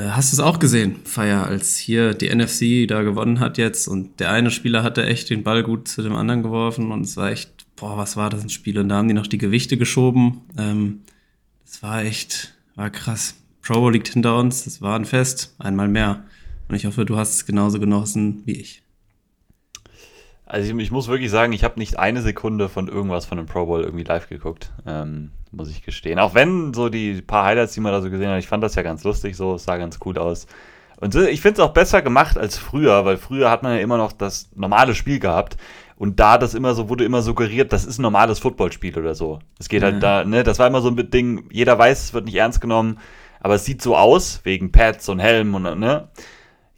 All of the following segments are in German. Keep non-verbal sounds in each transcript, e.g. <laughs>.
Äh, hast du es auch gesehen, Feier, als hier die NFC da gewonnen hat jetzt und der eine Spieler hatte echt den Ball gut zu dem anderen geworfen und es war echt, boah, was war das ein Spiel? Und da haben die noch die Gewichte geschoben. Ähm, das war echt, war krass. Pro Bowl liegt hinter uns, das war ein Fest, einmal mehr. Und ich hoffe, du hast es genauso genossen wie ich. Also ich, ich muss wirklich sagen, ich habe nicht eine Sekunde von irgendwas von dem Pro Bowl irgendwie live geguckt, ähm, muss ich gestehen. Auch wenn so die paar Highlights, die man da so gesehen hat, ich fand das ja ganz lustig so, es sah ganz cool aus. Und ich finde es auch besser gemacht als früher, weil früher hat man ja immer noch das normale Spiel gehabt. Und da das immer so, wurde immer suggeriert, das ist ein normales Footballspiel oder so. Es geht halt mhm. halt da, ne, das war immer so ein Ding, jeder weiß, es wird nicht ernst genommen, aber es sieht so aus, wegen Pads und Helm und, ne.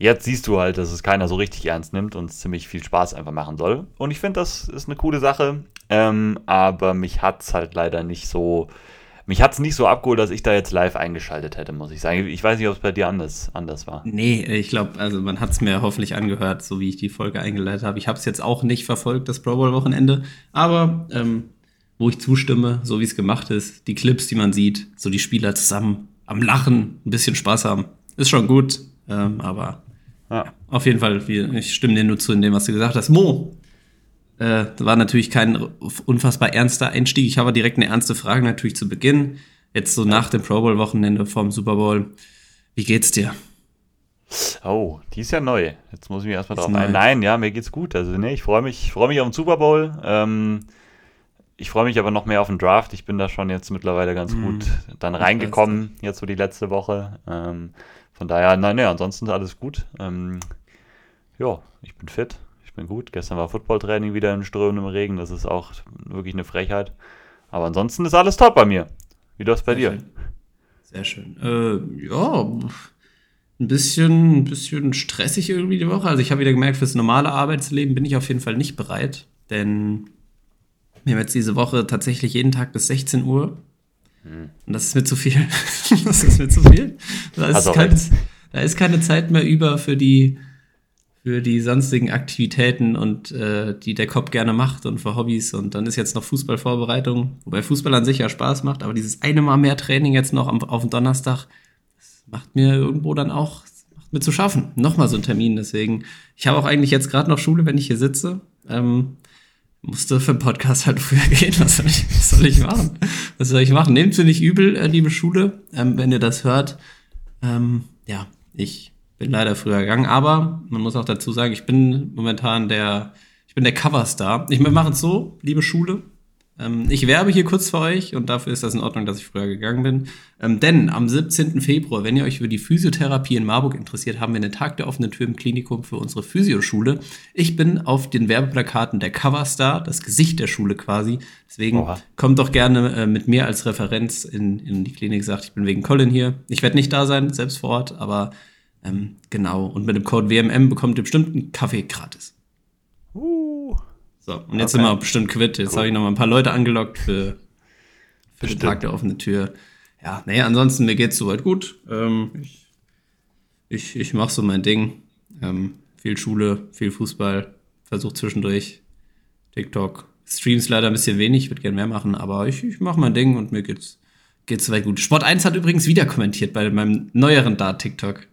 Jetzt siehst du halt, dass es keiner so richtig ernst nimmt und es ziemlich viel Spaß einfach machen soll. Und ich finde, das ist eine coole Sache. Ähm, aber mich hat es halt leider nicht so. Mich hat es nicht so abgeholt, dass ich da jetzt live eingeschaltet hätte, muss ich sagen. Ich weiß nicht, ob es bei dir anders, anders war. Nee, ich glaube, also man hat es mir hoffentlich angehört, so wie ich die Folge eingeleitet habe. Ich habe es jetzt auch nicht verfolgt, das Pro Bowl-Wochenende. Aber ähm, wo ich zustimme, so wie es gemacht ist, die Clips, die man sieht, so die Spieler zusammen am Lachen, ein bisschen Spaß haben, ist schon gut. Ähm, aber ja. Auf jeden Fall, ich stimme dir nur zu in dem, was du gesagt hast. Mo, äh, war natürlich kein unfassbar ernster Einstieg. Ich habe direkt eine ernste Frage natürlich zu Beginn. Jetzt so nach dem Pro Bowl-Wochenende vom Super Bowl. Wie geht's dir? Oh, die ist ja neu. Jetzt muss ich mich erstmal drauf ein. Nein, ja, mir geht's gut. Also, nee, ich freue mich, freu mich auf den Super Bowl. Ähm, ich freue mich aber noch mehr auf den Draft. Ich bin da schon jetzt mittlerweile ganz mm, gut dann reingekommen, jetzt so die letzte Woche. Ähm, von daher, nein, nein, ansonsten ist alles gut. Ähm, ja, ich bin fit, ich bin gut. Gestern war Footballtraining wieder in strömendem Regen, das ist auch wirklich eine Frechheit. Aber ansonsten ist alles top bei mir. Wie das bei Sehr dir? Schön. Sehr schön. Äh, ja, ein bisschen, ein bisschen stressig irgendwie die Woche. Also ich habe wieder gemerkt, fürs normale Arbeitsleben bin ich auf jeden Fall nicht bereit, denn wir haben jetzt diese Woche tatsächlich jeden Tag bis 16 Uhr hm. Und das ist mir zu viel. <laughs> das ist mir zu viel. Da ist, kein, da ist, keine Zeit mehr über für die, für die sonstigen Aktivitäten und äh, die der Kopf gerne macht und für Hobbys. Und dann ist jetzt noch Fußballvorbereitung, wobei Fußball an sich ja Spaß macht, aber dieses eine Mal mehr Training jetzt noch am, auf dem Donnerstag, das macht mir irgendwo dann auch macht mir zu schaffen. Nochmal so ein Termin. Deswegen, ich habe auch eigentlich jetzt gerade noch Schule, wenn ich hier sitze. Ähm, musste für den Podcast halt früher <laughs> gehen. Was soll ich, was soll ich machen? Was soll ich machen? Nehmt sie nicht übel, äh, liebe Schule, ähm, wenn ihr das hört. Ähm, ja, ich bin leider früher gegangen, aber man muss auch dazu sagen, ich bin momentan der, ich bin der Coverstar. Ich mache es so, liebe Schule, ähm, ich werbe hier kurz für euch und dafür ist das in Ordnung, dass ich früher gegangen bin. Ähm, denn am 17. Februar, wenn ihr euch für die Physiotherapie in Marburg interessiert, haben wir einen Tag der offenen Tür im Klinikum für unsere Physioschule. Ich bin auf den Werbeplakaten der Coverstar, das Gesicht der Schule quasi. Deswegen Oha. kommt doch gerne äh, mit mir als Referenz in, in die Klinik, sagt, ich bin wegen Colin hier. Ich werde nicht da sein, selbst vor Ort, aber ähm, genau. Und mit dem Code WMM bekommt ihr bestimmt einen Kaffee gratis. So, und jetzt okay. sind wir bestimmt quitt. Jetzt cool. habe ich noch mal ein paar Leute angelockt für, für den Tag der offenen Tür. Ja, naja, ansonsten mir geht's soweit gut. Ähm, ich ich, ich mache so mein Ding. Ähm, viel Schule, viel Fußball, versuche zwischendurch TikTok. Streams leider ein bisschen wenig, würde gerne mehr machen, aber ich, ich mache mein Ding und mir geht's, geht's soweit gut. Sport 1 hat übrigens wieder kommentiert bei meinem neueren Dart-TikTok.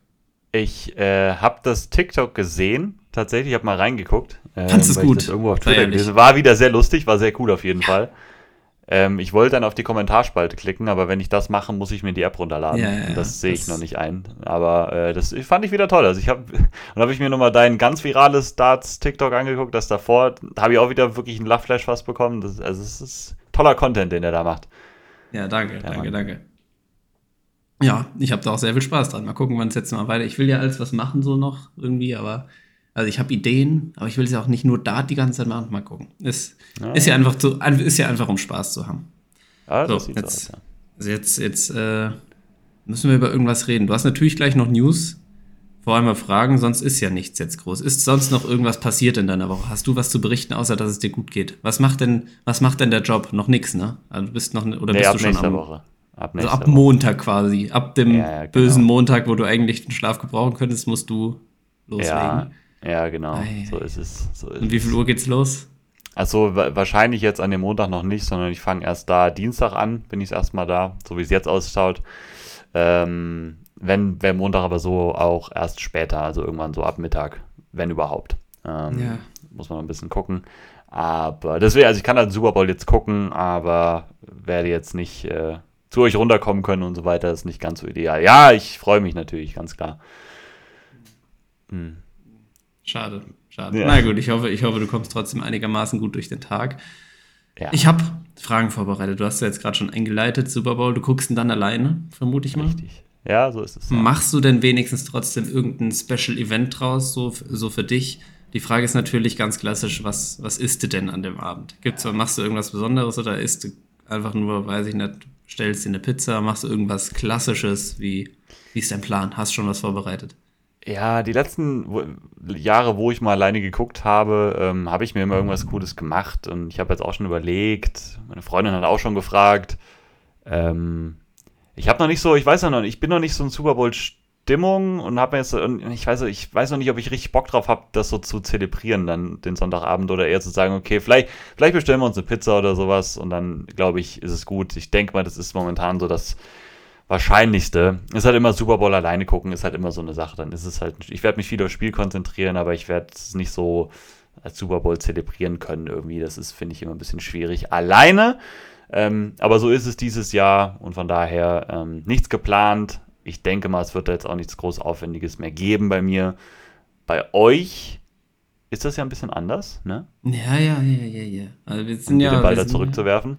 Ich äh, habe das TikTok gesehen, tatsächlich, ich habe mal reingeguckt. Ähm, Fandest es gut? irgendwo auf Twitter gelesen. War wieder sehr lustig, war sehr cool auf jeden ja. Fall. Ähm, ich wollte dann auf die Kommentarspalte klicken, aber wenn ich das mache, muss ich mir die App runterladen. Ja, ja, das sehe ich noch nicht ein. Aber äh, das fand ich wieder toll. Also ich habe und <laughs> habe ich mir nochmal dein ganz virales Darts TikTok angeguckt, das davor, da habe ich auch wieder wirklich einen Love Flash fast bekommen. Das, also es ist toller Content, den er da macht. Ja, danke, Der danke, Mann. danke. Ja, ich habe da auch sehr viel Spaß dran. Mal gucken, wann es jetzt mal weiter. Ich will ja alles was machen so noch irgendwie, aber also ich habe Ideen, aber ich will es ja auch nicht nur da die ganze Zeit machen. Mal gucken. Ist, ja. ist ja einfach zu, ist ja einfach um Spaß zu haben. Ja, das so, sieht jetzt, aus, ja. Also jetzt, jetzt äh, müssen wir über irgendwas reden. Du hast natürlich gleich noch News. Vor allem mal fragen, sonst ist ja nichts jetzt groß. Ist sonst noch irgendwas passiert in deiner Woche? Hast du was zu berichten, außer dass es dir gut geht? Was macht denn, was macht denn der Job? Noch nichts, ne? Also du bist noch oder nee, bist du schon am, Woche. Ab also ab Montag quasi. Ab dem ja, genau. bösen Montag, wo du eigentlich den Schlaf gebrauchen könntest, musst du loslegen. Ja, ja, genau. Ei. So ist es. So ist Und wie viel Uhr geht's los? Also wahrscheinlich jetzt an dem Montag noch nicht, sondern ich fange erst da Dienstag an, bin ich erstmal da, so wie es jetzt ausschaut. Ähm, wenn, wenn Montag aber so auch erst später, also irgendwann so ab Mittag, wenn überhaupt. Ähm, ja. Muss man noch ein bisschen gucken. Aber deswegen, also ich kann halt Super Bowl jetzt gucken, aber werde jetzt nicht äh, zu euch runterkommen können und so weiter. Ist nicht ganz so ideal. Ja, ich freue mich natürlich, ganz klar. Hm. Schade, schade. Ja. Na gut, ich hoffe, ich hoffe, du kommst trotzdem einigermaßen gut durch den Tag. Ja. Ich habe Fragen vorbereitet. Du hast ja jetzt gerade schon eingeleitet, Super Bowl. Du guckst ihn dann alleine, vermute ich mal. Richtig. Ja, so ist es. Ja. Machst du denn wenigstens trotzdem irgendein Special Event draus, so, so für dich? Die Frage ist natürlich ganz klassisch, was, was isst du denn an dem Abend? Gibt's, machst du irgendwas Besonderes oder isst du einfach nur, weiß ich nicht, stellst dir eine Pizza, machst du irgendwas Klassisches? Wie, wie ist dein Plan? Hast du schon was vorbereitet? Ja, die letzten Jahre, wo ich mal alleine geguckt habe, ähm, habe ich mir immer irgendwas Cooles gemacht und ich habe jetzt auch schon überlegt, meine Freundin hat auch schon gefragt. Ähm, ich habe noch nicht so, ich weiß ja noch, ich bin noch nicht so ein Super Bowl Stimmung und habe mir jetzt, ich weiß, ich weiß noch nicht, ob ich richtig Bock drauf habe, das so zu zelebrieren dann den Sonntagabend oder eher zu sagen, okay, vielleicht, vielleicht bestellen wir uns eine Pizza oder sowas und dann glaube ich, ist es gut. Ich denke mal, das ist momentan so das Wahrscheinlichste. Ist halt immer Super Bowl alleine gucken, ist halt immer so eine Sache. Dann ist es halt, ich werde mich viel aufs Spiel konzentrieren, aber ich werde es nicht so als Super Bowl zelebrieren können irgendwie. Das ist, finde ich, immer ein bisschen schwierig. Alleine. Ähm, aber so ist es dieses Jahr und von daher ähm, nichts geplant ich denke mal, es wird da jetzt auch nichts groß Aufwendiges mehr geben bei mir. Bei euch ist das ja ein bisschen anders, ne? Ja, ja, ja, ja, ja. Also wir sind um ja. Den Ball da zurückzuwerfen. Ja,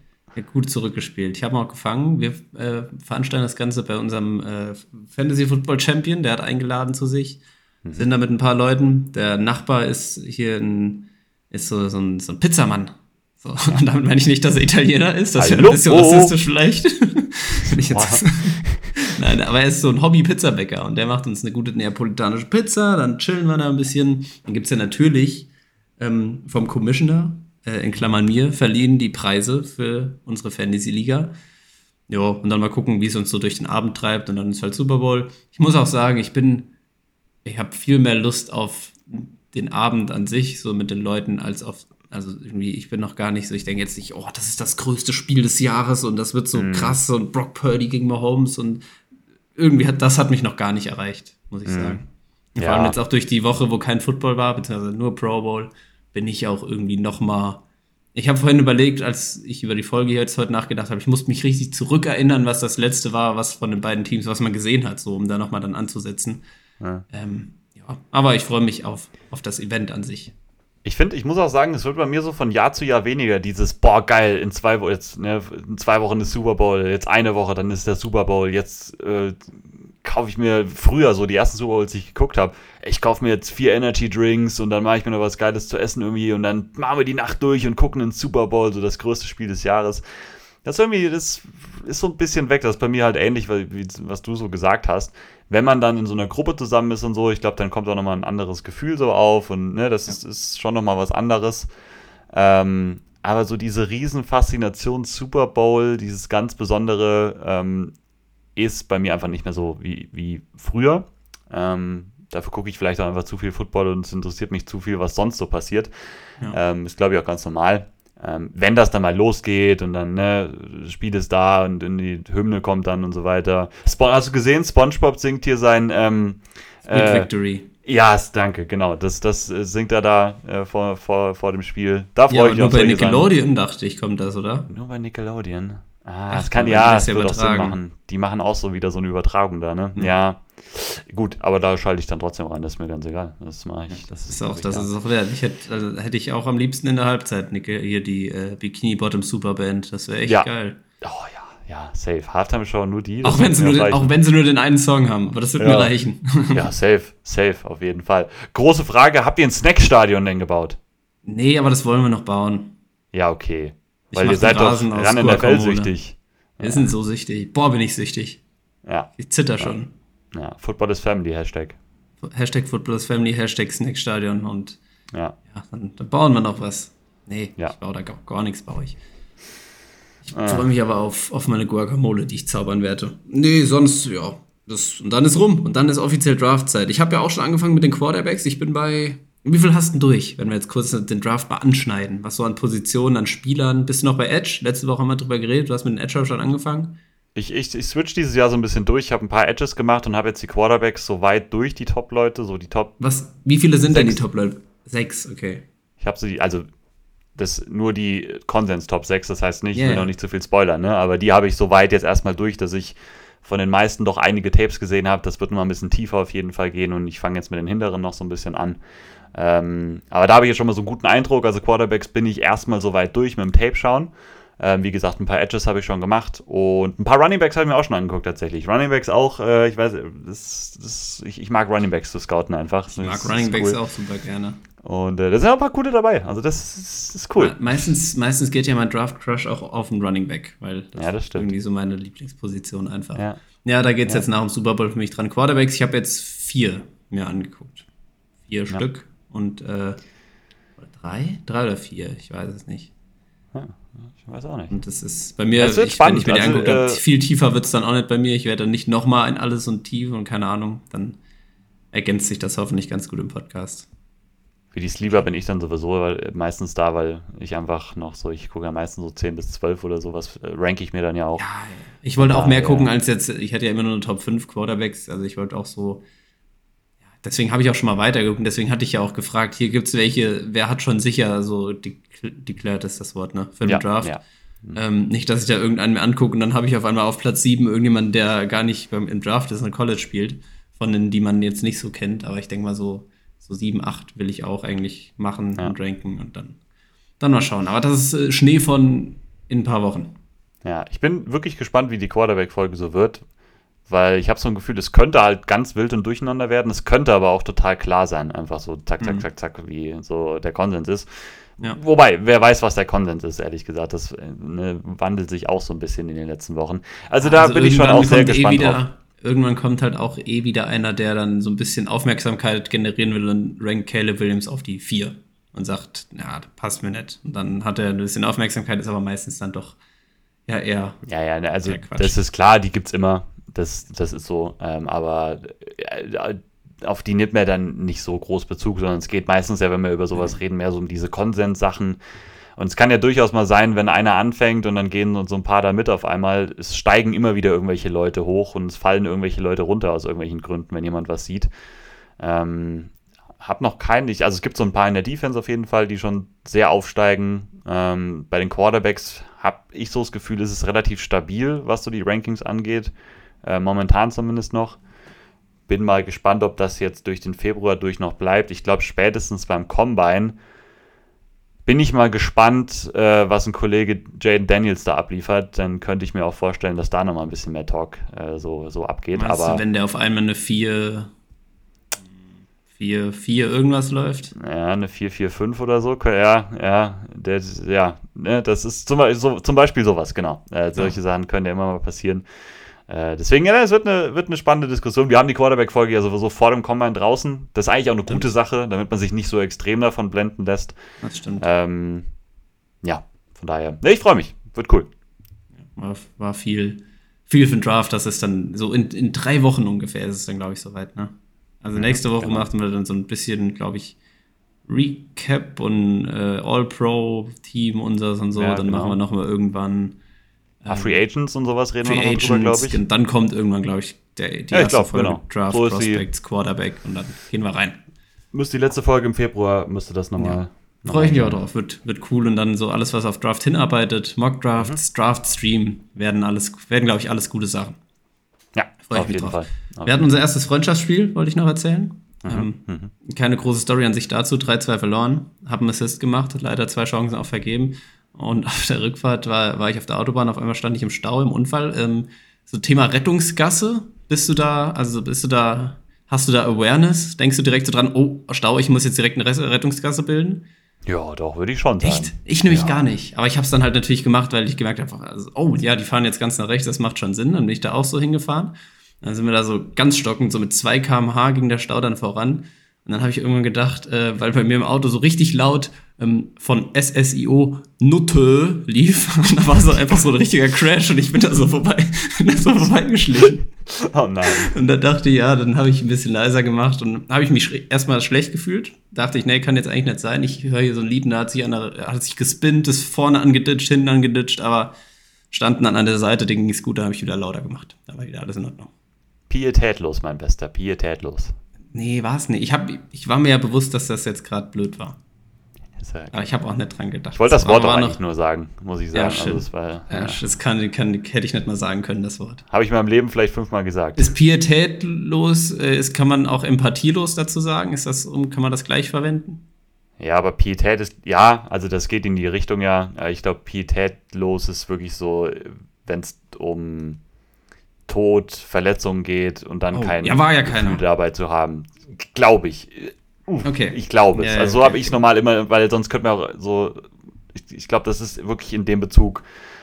gut zurückgespielt. Ich habe auch gefangen. Wir äh, veranstalten das Ganze bei unserem äh, Fantasy Football Champion. Der hat eingeladen zu sich. Mhm. Sind da mit ein paar Leuten. Der Nachbar ist hier ein, ist so, so, ein, so ein Pizzamann. So, <laughs> und damit meine ich nicht, dass er Italiener ist. Das wäre ein bisschen rassistisch vielleicht. <laughs> Wenn ich jetzt <laughs> Nein, aber er ist so ein Hobby-Pizzabäcker und der macht uns eine gute neapolitanische Pizza, dann chillen wir da ein bisschen. Dann gibt es ja natürlich ähm, vom Commissioner, äh, in Klammern mir, verliehen die Preise für unsere Fantasy-Liga. Ja, und dann mal gucken, wie es uns so durch den Abend treibt und dann ist halt Super Bowl. Ich muss auch sagen, ich bin, ich habe viel mehr Lust auf den Abend an sich, so mit den Leuten, als auf also irgendwie, ich bin noch gar nicht so, ich denke jetzt nicht, oh, das ist das größte Spiel des Jahres und das wird so mm. krass und Brock Purdy gegen Mahomes und irgendwie hat das hat mich noch gar nicht erreicht, muss ich mhm. sagen. Ja. Vor allem jetzt auch durch die Woche, wo kein Football war, beziehungsweise nur Pro Bowl, bin ich auch irgendwie noch mal. Ich habe vorhin überlegt, als ich über die Folge jetzt heute nachgedacht habe, ich musste mich richtig zurückerinnern, was das letzte war, was von den beiden Teams, was man gesehen hat, so um da noch mal dann anzusetzen. Ja. Ähm, ja. Aber ich freue mich auf, auf das Event an sich ich finde, ich muss auch sagen, es wird bei mir so von Jahr zu Jahr weniger dieses, boah, geil, in zwei, jetzt, ne, in zwei Wochen ist Super Bowl, jetzt eine Woche, dann ist der Super Bowl, jetzt äh, kaufe ich mir früher so die ersten Super Bowls, die ich geguckt habe, ich kaufe mir jetzt vier Energy Drinks und dann mache ich mir noch was Geiles zu essen irgendwie und dann machen wir die Nacht durch und gucken den Super Bowl, so das größte Spiel des Jahres. Das irgendwie, das ist so ein bisschen weg. Das ist bei mir halt ähnlich, wie, was du so gesagt hast. Wenn man dann in so einer Gruppe zusammen ist und so, ich glaube, dann kommt auch nochmal ein anderes Gefühl so auf und ne, das ist, ist schon nochmal was anderes. Ähm, aber so diese Riesenfaszination Super Bowl, dieses ganz Besondere, ähm, ist bei mir einfach nicht mehr so wie, wie früher. Ähm, dafür gucke ich vielleicht auch einfach zu viel Football und es interessiert mich zu viel, was sonst so passiert. Ja. Ähm, ist, glaube ich, auch ganz normal ähm, wenn das dann mal losgeht und dann, ne, das Spiel ist da und in die Hymne kommt dann und so weiter. Sp hast du gesehen, SpongeBob singt hier sein ähm, äh, Victory. Ja, danke, genau. Das, das äh, singt er da äh, vor, vor, vor dem Spiel. Da freue ja, ich mich Nur bei Nickelodeon Sachen. dachte ich, kommt das, oder? Nur bei Nickelodeon. Ah, Ach, das kann ja, das, das wird auch Sinn machen. Die machen auch so wieder so eine Übertragung da, ne? Ja. ja. Gut, aber da schalte ich dann trotzdem rein, das ist mir ganz egal. Das mache ich. Das ist auch, das ist auch wert. Ich hätte, also hätte ich auch am liebsten in der Halbzeit, Nicke, hier die äh, Bikini Bottom Superband. Das wäre echt ja. geil. Oh ja, ja, safe. Halftime Show nur die. Auch wenn, sie nur den, auch wenn sie nur den einen Song haben, aber das wird ja. mir reichen. <laughs> ja, safe, safe, auf jeden Fall. Große Frage: Habt ihr ein Snackstadion denn gebaut? Nee, aber das wollen wir noch bauen. Ja, okay. Ich Weil ihr seid doch ran in der Welt süchtig. Wir ja. sind so süchtig. Boah, bin ich süchtig. Ja. Ich zitter schon. Ja, Football is Family, Hashtag. Hashtag Football is Family, Hashtag Snackstadion und ja, ja dann, dann, bauen wir noch was. Nee, ja. ich baue da gar, gar nichts, baue ich. Ich ah. freue mich aber auf, auf meine Guacamole, die ich zaubern werde. Nee, sonst, ja. Das, und dann ist rum. Und dann ist offiziell Draftzeit. Ich habe ja auch schon angefangen mit den Quarterbacks. Ich bin bei. Wie viel hast du denn durch, wenn wir jetzt kurz den Draft mal anschneiden? Was so an Positionen, an Spielern? Bist du noch bei Edge? Letzte Woche haben wir drüber geredet. Du hast mit den Edge schon angefangen. Ich, ich, ich switch dieses Jahr so ein bisschen durch. Ich habe ein paar Edges gemacht und habe jetzt die Quarterbacks so weit durch, die Top-Leute, so die Top. Was? Wie viele sind Sechs. denn die Top-Leute? Sechs, okay. Ich habe sie, also das nur die Konsens Top 6, das heißt nicht, yeah. ich will noch nicht zu viel spoilern, ne? aber die habe ich so weit jetzt erstmal durch, dass ich von den meisten doch einige Tapes gesehen habe. Das wird noch mal ein bisschen tiefer auf jeden Fall gehen und ich fange jetzt mit den hinteren noch so ein bisschen an. Ähm, aber da habe ich jetzt schon mal so einen guten Eindruck. Also Quarterbacks bin ich erstmal so weit durch mit dem Tape schauen. Ähm, wie gesagt, ein paar Edges habe ich schon gemacht und ein paar Runningbacks habe ich mir auch schon angeguckt tatsächlich. Runningbacks auch, äh, ich weiß, das, das, ich, ich, mag Runningbacks zu scouten einfach. Ich mag Runningbacks cool. auch super gerne. Und äh, da sind auch ein paar coole dabei. Also das ist, ist cool. meistens, meistens geht ja mein Draft Crush auch auf den Running Back, weil das, ja, das ist irgendwie so meine Lieblingsposition einfach. Ja, ja da geht es ja. jetzt nach dem Super Bowl für mich dran. Quarterbacks, ich habe jetzt vier mir angeguckt. Vier ja. Stück und äh, drei? Drei oder vier, ich weiß es nicht. Ja, ich weiß auch nicht. Und das ist bei mir, ich, spannend. wenn ich mir die also, angucke, äh, viel tiefer wird es dann auch nicht bei mir. Ich werde dann nicht nochmal in alles und tief und keine Ahnung. Dann ergänzt sich das hoffentlich ganz gut im Podcast. Für die Sleeper bin ich dann sowieso weil, meistens da, weil ich einfach noch so, ich gucke ja meistens so 10 bis 12 oder sowas, äh, ranke ich mir dann ja auch. Ja, ich wollte auch mehr gucken als jetzt, ich hatte ja immer nur eine Top 5 Quarterbacks, also ich wollte auch so, ja, deswegen habe ich auch schon mal weitergeguckt, deswegen hatte ich ja auch gefragt, hier gibt es welche, wer hat schon sicher so declared ist das Wort, ne, für den ja, Draft. Ja. Mhm. Ähm, nicht, dass ich da irgendeinen mir angucke und dann habe ich auf einmal auf Platz 7 irgendjemanden, der gar nicht beim, im Draft ist, in College spielt, von denen, die man jetzt nicht so kennt, aber ich denke mal so, so 7, 8 will ich auch eigentlich machen ja. und ranken und dann, dann mal schauen. Aber das ist äh, Schnee von in ein paar Wochen. Ja, ich bin wirklich gespannt, wie die Quarterback-Folge so wird, weil ich habe so ein Gefühl, es könnte halt ganz wild und durcheinander werden. Es könnte aber auch total klar sein, einfach so zack, zack, mhm. zack, zack, wie so der Konsens ist. Ja. Wobei, wer weiß, was der Konsens ist, ehrlich gesagt. Das ne, wandelt sich auch so ein bisschen in den letzten Wochen. Also da also bin ich schon auch sehr eh gespannt eh wieder, drauf irgendwann kommt halt auch eh wieder einer, der dann so ein bisschen Aufmerksamkeit generieren will und rankt Caleb Williams auf die 4 und sagt, ja, das passt mir nicht. Und dann hat er ein bisschen Aufmerksamkeit, ist aber meistens dann doch ja eher. Ja, ja, ne, also das ist klar, die gibt's immer. Das, das ist so. Ähm, aber äh, auf die nimmt man dann nicht so groß Bezug, sondern es geht meistens ja, wenn wir über sowas reden, mehr so um diese Konsenssachen. Und es kann ja durchaus mal sein, wenn einer anfängt und dann gehen so ein paar da mit auf einmal, es steigen immer wieder irgendwelche Leute hoch und es fallen irgendwelche Leute runter aus irgendwelchen Gründen, wenn jemand was sieht. Ähm, hab noch keinen, also es gibt so ein paar in der Defense auf jeden Fall, die schon sehr aufsteigen. Ähm, bei den Quarterbacks habe ich so das Gefühl, ist es relativ stabil, was so die Rankings angeht. Äh, momentan zumindest noch. Bin mal gespannt, ob das jetzt durch den Februar durch noch bleibt. Ich glaube, spätestens beim Combine bin ich mal gespannt, äh, was ein Kollege Jaden Daniels da abliefert. Dann könnte ich mir auch vorstellen, dass da nochmal ein bisschen mehr Talk äh, so, so abgeht. Meinst Aber du, wenn der auf einmal eine 4, 4, 4 irgendwas läuft? Ja, eine 4, 4, 5 oder so. Ja, ja, der, ja ne, das ist zum, so, zum Beispiel sowas, genau. Äh, solche ja. Sachen können ja immer mal passieren. Äh, deswegen, ja, es wird eine, wird eine spannende Diskussion. Wir haben die Quarterback-Folge ja sowieso vor dem Combine draußen. Das ist eigentlich auch eine stimmt. gute Sache, damit man sich nicht so extrem davon blenden lässt. Das stimmt. Ähm, ja, von daher. Ne, ich freue mich. Wird cool. War, war, viel, viel für den Draft. Das ist dann so in, in drei Wochen ungefähr ist es dann, glaube ich, soweit. Ne? Also nächste Woche genau. machen wir dann so ein bisschen, glaube ich, Recap und äh, All-Pro-Team unseres und so. Ja, dann genau. machen wir nochmal irgendwann Ah, Free Agents und sowas reden Free wir noch Agents, drüber, glaube ich. Dann kommt irgendwann, glaube ich, der, die ja, erste glaub, Folge genau. Draft, so Prospects, Quarterback und dann gehen wir rein. Müsste die letzte Folge im Februar, müsste das nochmal. Ja. Freue ich mich auch drauf, wird, wird cool und dann so alles, was auf Draft hinarbeitet, Mock Drafts, mhm. Draft Stream, werden alles, werden, glaube ich, alles gute Sachen. Ja, Freue ich mich drauf. Fall. Auf wir hatten unser erstes Freundschaftsspiel, wollte ich noch erzählen. Mhm. Ähm, mhm. Keine große Story an sich dazu, 3-2 verloren, haben Assist gemacht, leider zwei Chancen auch vergeben. Und auf der Rückfahrt war, war ich auf der Autobahn, auf einmal stand ich im Stau im Unfall. Ähm, so Thema Rettungsgasse, bist du da, also bist du da, hast du da Awareness? Denkst du direkt so dran, oh, Stau, ich muss jetzt direkt eine Rettungsgasse bilden? Ja, doch, würde ich schon sagen. Echt? Ich nämlich ja. gar nicht. Aber ich habe es dann halt natürlich gemacht, weil ich gemerkt habe, also, oh ja, die fahren jetzt ganz nach rechts, das macht schon Sinn. Dann bin ich da auch so hingefahren. Dann sind wir da so ganz stockend, so mit 2 km/h ging der Stau dann voran. Und dann habe ich irgendwann gedacht, äh, weil bei mir im Auto so richtig laut von SSIO Nutte lief, <laughs> und da war so einfach so ein richtiger Crash und ich bin da so vorbei, <laughs> da so vorbeigeschlichen. Oh nein. Und da dachte ich, ja, dann habe ich ein bisschen leiser gemacht und habe ich mich erstmal schlecht gefühlt. Dachte ich, nee, kann jetzt eigentlich nicht sein. Ich höre hier so ein Lied, da hat sich, einer, hat sich gespinnt, ist vorne angeditscht, hinten angeditscht, aber standen dann an der Seite, denen ging es gut, da habe ich wieder lauter gemacht. Da war wieder alles in Ordnung. Pietätlos, mein Bester, pietätlos. Nee, war es nicht. Ich, hab, ich war mir ja bewusst, dass das jetzt gerade blöd war. Ja- Aber ich habe auch nicht dran gedacht. Ich wollte das Wort auch noch- eigentlich nur sagen, muss ich Ja, sagen. stimmt. also das war, Ja, ja. das kann, kann, hätte ich nicht mal sagen können, das Wort. Habe ich in meinem Leben vielleicht fünfmal gesagt. Ist pietätlos, äh, ist, kann man auch empathielos dazu sagen? Ist das, kann man das gleich verwenden? Ja, aber Pietät ist, ja, also das geht in die Richtung ja. Äh, Ich glaube, pietätlos ist wirklich so, wenn es um Tod, Verletzungen geht und dann Oh, kein ja, war ja Gefühl keiner. dabei zu haben. Glaube ich. Uff, Okay. Ich glaube es. Ja, also so okay, habe ich es okay. normal immer, weil sonst könnte man auch so, ich, ich glaube, das ist wirklich in dem Bezug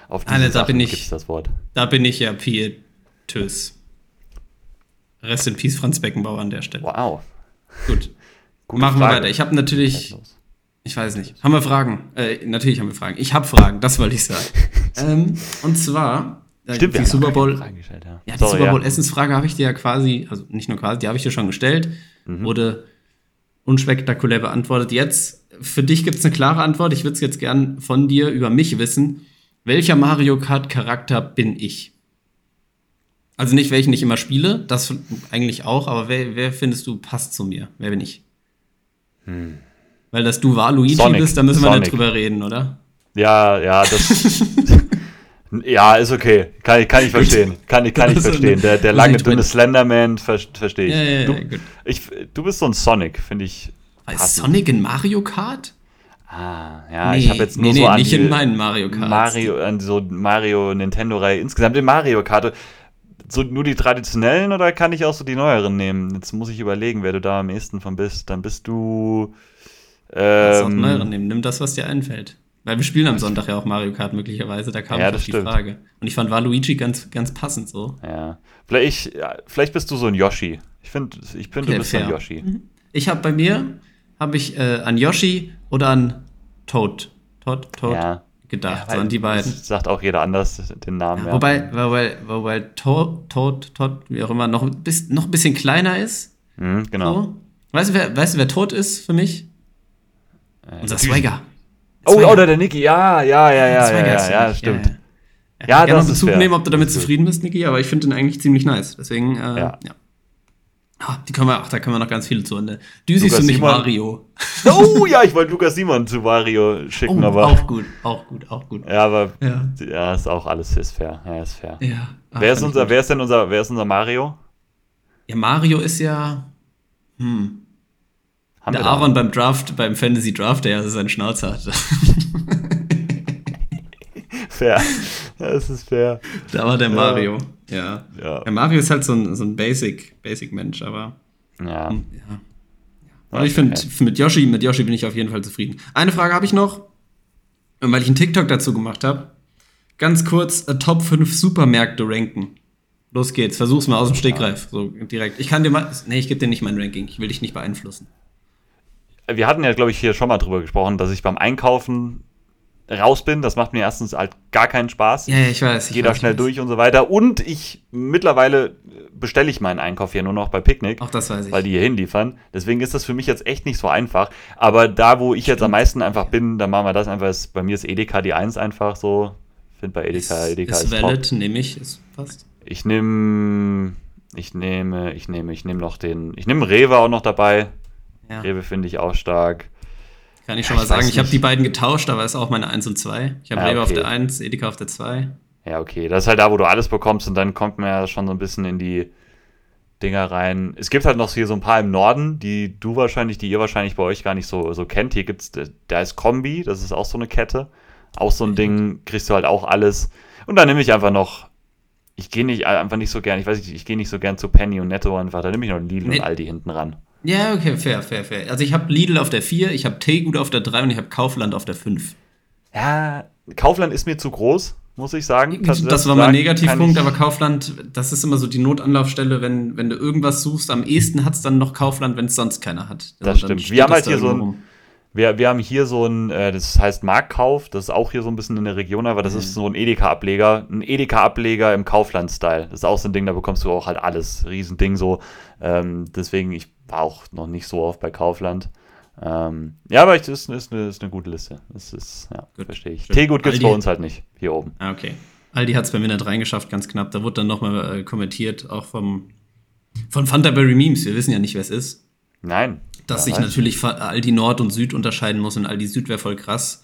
auf diese Alter, da Sachen bin ich- das Wort. Da bin ich ja pietös. Rest in Peace, Franz Beckenbauer an der Stelle. Wow. Gut. <laughs> Gute Machen wir Frage. weiter. Ich habe natürlich, ich weiß nicht, haben wir Fragen? Äh, natürlich haben wir Fragen. Ich habe Fragen, das wollte ich sagen. <laughs> ähm, und zwar, Stimmt, wir die Super Bowl, gestellt, ja. Ja, die Sorry, Super Bowl ja. Essensfrage habe ich dir ja quasi, also nicht nur quasi, die habe ich dir schon gestellt, Mhm. wurde unspektakulär beantwortet. Jetzt, für dich gibt es eine klare Antwort. Ich würde es jetzt gern von dir über mich wissen. Welcher Mario Kart Charakter bin ich? Also nicht, welchen ich immer spiele, das eigentlich auch, aber wer, wer findest du passt zu mir? Wer bin ich? Weil das du war Luigi Hm. Sonic. bist, da müssen wir Sonic. nicht drüber reden, oder? Ja, ja, das. <laughs> ja, ist okay. Kann, ich- kann ich verstehen. Kann, ich- kann ich <laughs> verstehen. Der, der lange, dünne Slenderman, ver, verstehe ich. Ja, ja, ja, du, ich. Du bist so ein Sonic, finde ich. Ist. Sonic in Mario Kart? Ah, ja, ich habe jetzt nur nee, so nee, an nicht die in meinen Mario Karts. Mario, an so Mario Nintendo-Reihe insgesamt in Mario Kart. So nur die traditionellen oder kann ich auch so die neueren nehmen? Jetzt muss ich überlegen, wer du da am ehesten von bist. Dann bist du. Kannst auch Ähm, neueren nehmen. Nimm das, was dir einfällt. Weil wir spielen am Sonntag ja auch Mario Kart möglicherweise, da kam Ja, das die stimmt. Frage. Und ich fand Waluigi ganz, ganz passend so. ja. Vielleicht, vielleicht bist du so ein Yoshi. Ich finde, ich find, Okay, du bist so ein fair. Yoshi. Ich habe bei mir, habe ich äh, an Yoshi oder an Toad, Toad, Toad Ja. gedacht, Ja, so an die beiden. Das sagt auch jeder anders den Namen. Ja, Wobei, wobei, wobei Toad, Toad, Toad, wie auch immer, noch ein bisschen, noch ein bisschen kleiner ist. Mhm, genau. So. Weißt, du, wer, weißt du, wer Toad ist für mich? Äh, Unser. Swagger. Oh, oder der Niki. Ja, ja, ja, ja, ja, ja, ja, stimmt. Ja, ja. Ja, das Bezug nehmen, ob du damit zufrieden bist, Niki, aber ich finde den eigentlich ziemlich nice. Deswegen, äh, ja. Ja. Ah, die können wir, ach, da können wir noch ganz viele zu Ende. Ist Lukas für mich Simon. Mario. Oh <laughs> ja, ich wollte Lukas Simon zu Wario schicken, Oh, aber. auch gut, auch gut, auch gut. Ja, aber. Ja. Ja, ist auch alles ist fair. Ja, ist fair. Ja. Ach, wer, ist unser, wer ist denn unser, wer ist unser Mario? Ja, Mario ist ja. Hm. Haben Der? Aaron beim Draft, beim Fantasy Draft, der ja seinen Schnauzer hatte. <laughs> Fair. Ja, es ist fair. da war der Mario. Ja. Ja. Der Mario ist halt so ein, so ein Basic, Basic Mensch, aber. Ja. Ja. Aber ich finde, mit Yoshi, mit Yoshi bin ich auf jeden Fall zufrieden. Eine Frage habe ich noch, weil ich einen TikTok dazu gemacht habe. Ganz kurz, äh, Top 5 Supermärkte ranken. Los geht's, versuch's mal aus dem Stegreif, so direkt. Ich kann dir mal, nee, ich gebe dir nicht mein Ranking, ich will dich nicht beeinflussen. Wir hatten ja, glaube ich, hier schon mal drüber gesprochen, dass ich beim Einkaufen raus bin. Das macht mir erstens halt gar keinen Spaß. Ja, ich weiß. Ich Gehe da schnell durch und so weiter. Und ich mittlerweile bestelle ich meinen Einkauf hier nur noch bei Picknick. Auch das weiß ich. weil die hier hinliefern. Deswegen ist das für mich jetzt echt nicht so einfach. Aber da, wo ich jetzt am meisten einfach bin, dann machen wir das einfach. Ist, bei mir ist Edeka die 1 einfach so. Finde bei Edeka, ist, Edeka ist, ist, top. valid, nehme ich, ist passt. Ich nehme, ich nehme, ich nehme, ich nehme noch den, ich nehme Rewe auch noch dabei. Ja. Rewe finde ich auch stark. Kann ich schon Ja, mal ich sagen. Ich habe die beiden getauscht, aber ist auch meine 1 und 2. Ich habe Ja, Rewe auf okay. der 1, Edeka auf der 2. Ja, okay. Das ist halt da, wo du alles bekommst und dann kommt man ja schon so ein bisschen in die Dinger rein. Es gibt halt noch hier so ein paar im Norden, die du wahrscheinlich, die ihr wahrscheinlich bei euch gar nicht so, so kennt. Hier gibt's, da ist Kombi, das ist auch so eine Kette. Auch so ein Ding, kriegst du halt auch alles. Und dann nehme ich einfach noch, ich gehe nicht einfach nicht so gern, ich weiß nicht, ich gehe nicht so gern zu Penny und Netto einfach, da nehme ich noch Lidl Nee. und Aldi hinten ran. Ja, okay, fair, fair, fair. Also ich habe Lidl auf der 4, ich habe Teegut auf der 3 und ich habe Kaufland auf der 5. Ja, Kaufland ist mir zu groß, muss ich sagen. Das, Das war mein Negativpunkt, aber Kaufland, das ist immer so die Notanlaufstelle, wenn, wenn du irgendwas suchst. Am ehesten hat es dann noch Kaufland, wenn es sonst keiner hat. Also Das stimmt. Wir haben halt hier so ein- rum. Wir, wir haben hier so ein, äh, das heißt Marktkauf, das ist auch hier so ein bisschen in der Region, aber das Mhm. ist so ein Edeka-Ableger, ein Edeka-Ableger im Kaufland-Style. Das ist auch so ein Ding, da bekommst du auch halt alles, Riesending so. Ähm, deswegen, ich war auch noch nicht so oft bei Kaufland. Ähm, ja, aber das ist, ist, eine, ist eine gute Liste. Das ist, ja, Gut. verstehe ich. Schön. Teegut gibt es bei uns halt nicht, hier oben. Ah, okay. Aldi hat es bei mir nicht reingeschafft, ganz knapp. Da wurde dann nochmal äh, kommentiert, auch vom, von Fantaberry Memes. Wir wissen ja nicht, wer es ist. Nein. Dass sich natürlich Aldi Nord und Süd unterscheiden muss und Aldi Süd wäre voll krass.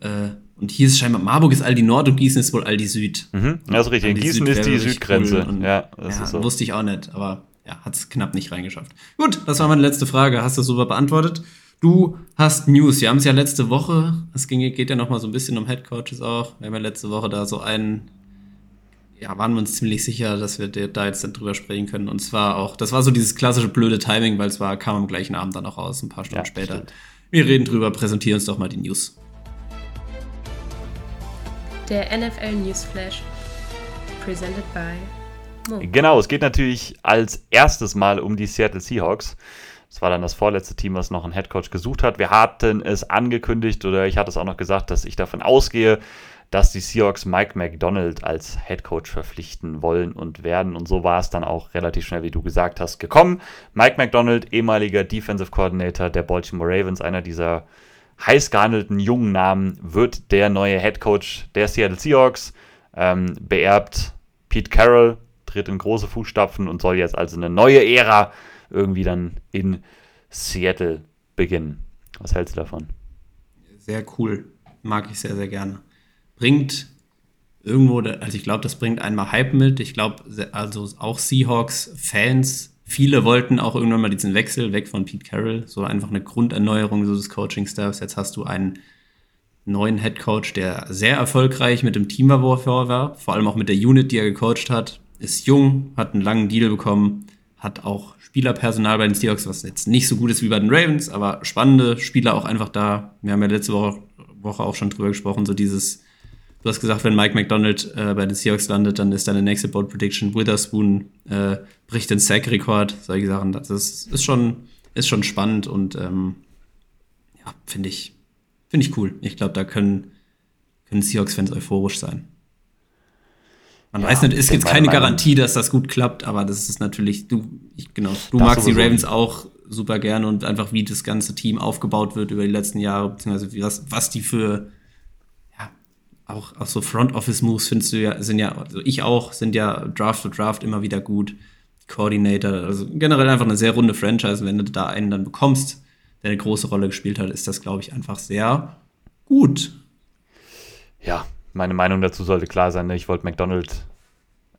Äh, und hier ist scheinbar, Marburg ist Aldi Nord und Gießen ist wohl Aldi Süd. Mhm, das ist richtig. Aldi Gießen Süd ist die Südgrenze. Cool ja, das ja, ist so. Wusste ich auch nicht, aber ja, hat es knapp nicht reingeschafft. Gut, das war meine letzte Frage. Hast du super beantwortet? Du hast News. Wir haben es ja letzte Woche, es ging, geht ja noch mal so ein bisschen um Head Coaches auch. Wir haben ja letzte Woche da so einen, ja, waren wir uns ziemlich sicher, dass wir da jetzt dann drüber sprechen können. Und zwar auch, das war so dieses klassische blöde Timing, weil es war, kam am gleichen Abend dann auch raus, ein paar Stunden ja, später. Stimmt. Wir reden drüber, präsentieren uns doch mal die News. Der NFL Newsflash. Presented by Genau, es geht natürlich als erstes Mal um die Seattle Seahawks. Das war dann das vorletzte Team, was noch einen Headcoach gesucht hat. Wir hatten es angekündigt oder ich hatte es auch noch gesagt, dass ich davon ausgehe, dass die Seahawks Mike McDonald als Headcoach verpflichten wollen und werden. Und so war es dann auch relativ schnell, wie du gesagt hast, gekommen. Mike McDonald, ehemaliger Defensive Coordinator der Baltimore Ravens, einer dieser heiß gehandelten jungen Namen, wird der neue Headcoach der Seattle Seahawks. Ähm, beerbt Pete Carroll, tritt in große Fußstapfen und soll jetzt also eine neue Ära irgendwie dann in Seattle beginnen. Was hältst du davon? Sehr cool. Mag ich sehr, sehr gerne. Bringt irgendwo, also ich glaube, das bringt einmal Hype mit. Ich glaube, also auch Seahawks-Fans, viele wollten auch irgendwann mal diesen Wechsel weg von Pete Carroll, so einfach eine Grunderneuerung so des Coaching-Staffs. Jetzt hast du einen neuen Head Coach, der sehr erfolgreich mit dem Team war, vor allem auch mit der Unit, die er gecoacht hat. Ist jung, hat einen langen Deal bekommen, hat auch Spielerpersonal bei den Seahawks, was jetzt nicht so gut ist wie bei den Ravens, aber spannende Spieler auch einfach da. Wir haben ja letzte Woche, Woche auch schon drüber gesprochen, so dieses, du hast gesagt, wenn Mike McDonald äh, bei den Seahawks landet, dann ist deine nächste Bold Prediction Witherspoon äh, bricht den Sack-Rekord, solche Sachen. Das ist, ist, schon, ist schon spannend und ähm, ja, finde ich, finde ich cool. Ich glaube, da können, können Seahawks-Fans euphorisch sein. Man ja, weiß nicht, ist jetzt keine Garantie, dass das gut klappt, aber das ist natürlich, du, ich, genau, du magst die Ravens auch super gerne und einfach wie das ganze Team aufgebaut wird über die letzten Jahre, beziehungsweise was, was die für, ja, auch, auch so Front Office Moves findest du ja, sind ja, also ich auch, sind ja Draft to Draft immer wieder gut. Coordinator, also generell einfach eine sehr runde Franchise. Wenn du da einen dann bekommst, der eine große Rolle gespielt hat, ist das, glaube ich, einfach sehr gut. Ja, meine Meinung dazu sollte klar sein. Ne? Ich wollte McDonald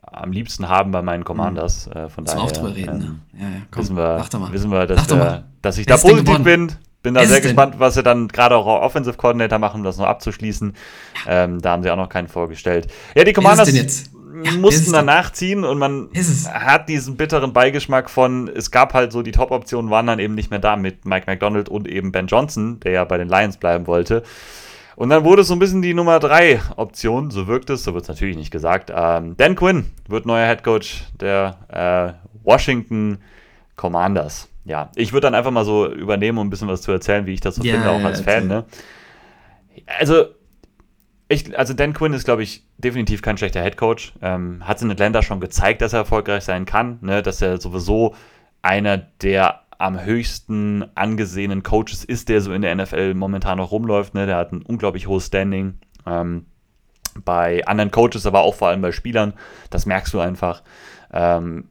am liebsten haben bei meinen Commanders. Mhm. Äh, von daher auch drüber reden, ähm, ne? ja, ja, komm, wissen wir, wissen wir dass, der, dass ich da positiv bin. Bin da sehr gespannt, was sie dann gerade auch Offensive Coordinator machen, um das noch abzuschließen. Ja. Ähm, da haben sie auch noch keinen vorgestellt. Ja, die Commanders mussten danach ziehen und man hat diesen bitteren Beigeschmack von, es gab halt so, die Top-Optionen waren dann eben nicht mehr da mit Mike McDonald und eben Ben Johnson, der ja bei den Lions bleiben wollte. Und dann wurde es so ein bisschen die Nummer 3 Option, so wirkt es, so wird es natürlich nicht gesagt. Ähm, Dan Quinn wird neuer Head Coach der äh, Washington Commanders. Ja, ich würde dann einfach mal so übernehmen, um ein bisschen was zu erzählen, wie ich das so ja, finde, auch ja, als Fan. Ne? Also, ich, also Dan Quinn ist, glaube ich, definitiv kein schlechter Head Coach. Ähm, hat in Atlanta schon gezeigt, dass er erfolgreich sein kann, ne? dass er sowieso einer der am höchsten angesehenen Coaches ist, der so in der NFL momentan noch rumläuft. Ne? Der hat ein unglaublich hohes Standing. Ähm, bei anderen Coaches, aber auch vor allem bei Spielern. Das merkst du einfach. Ähm,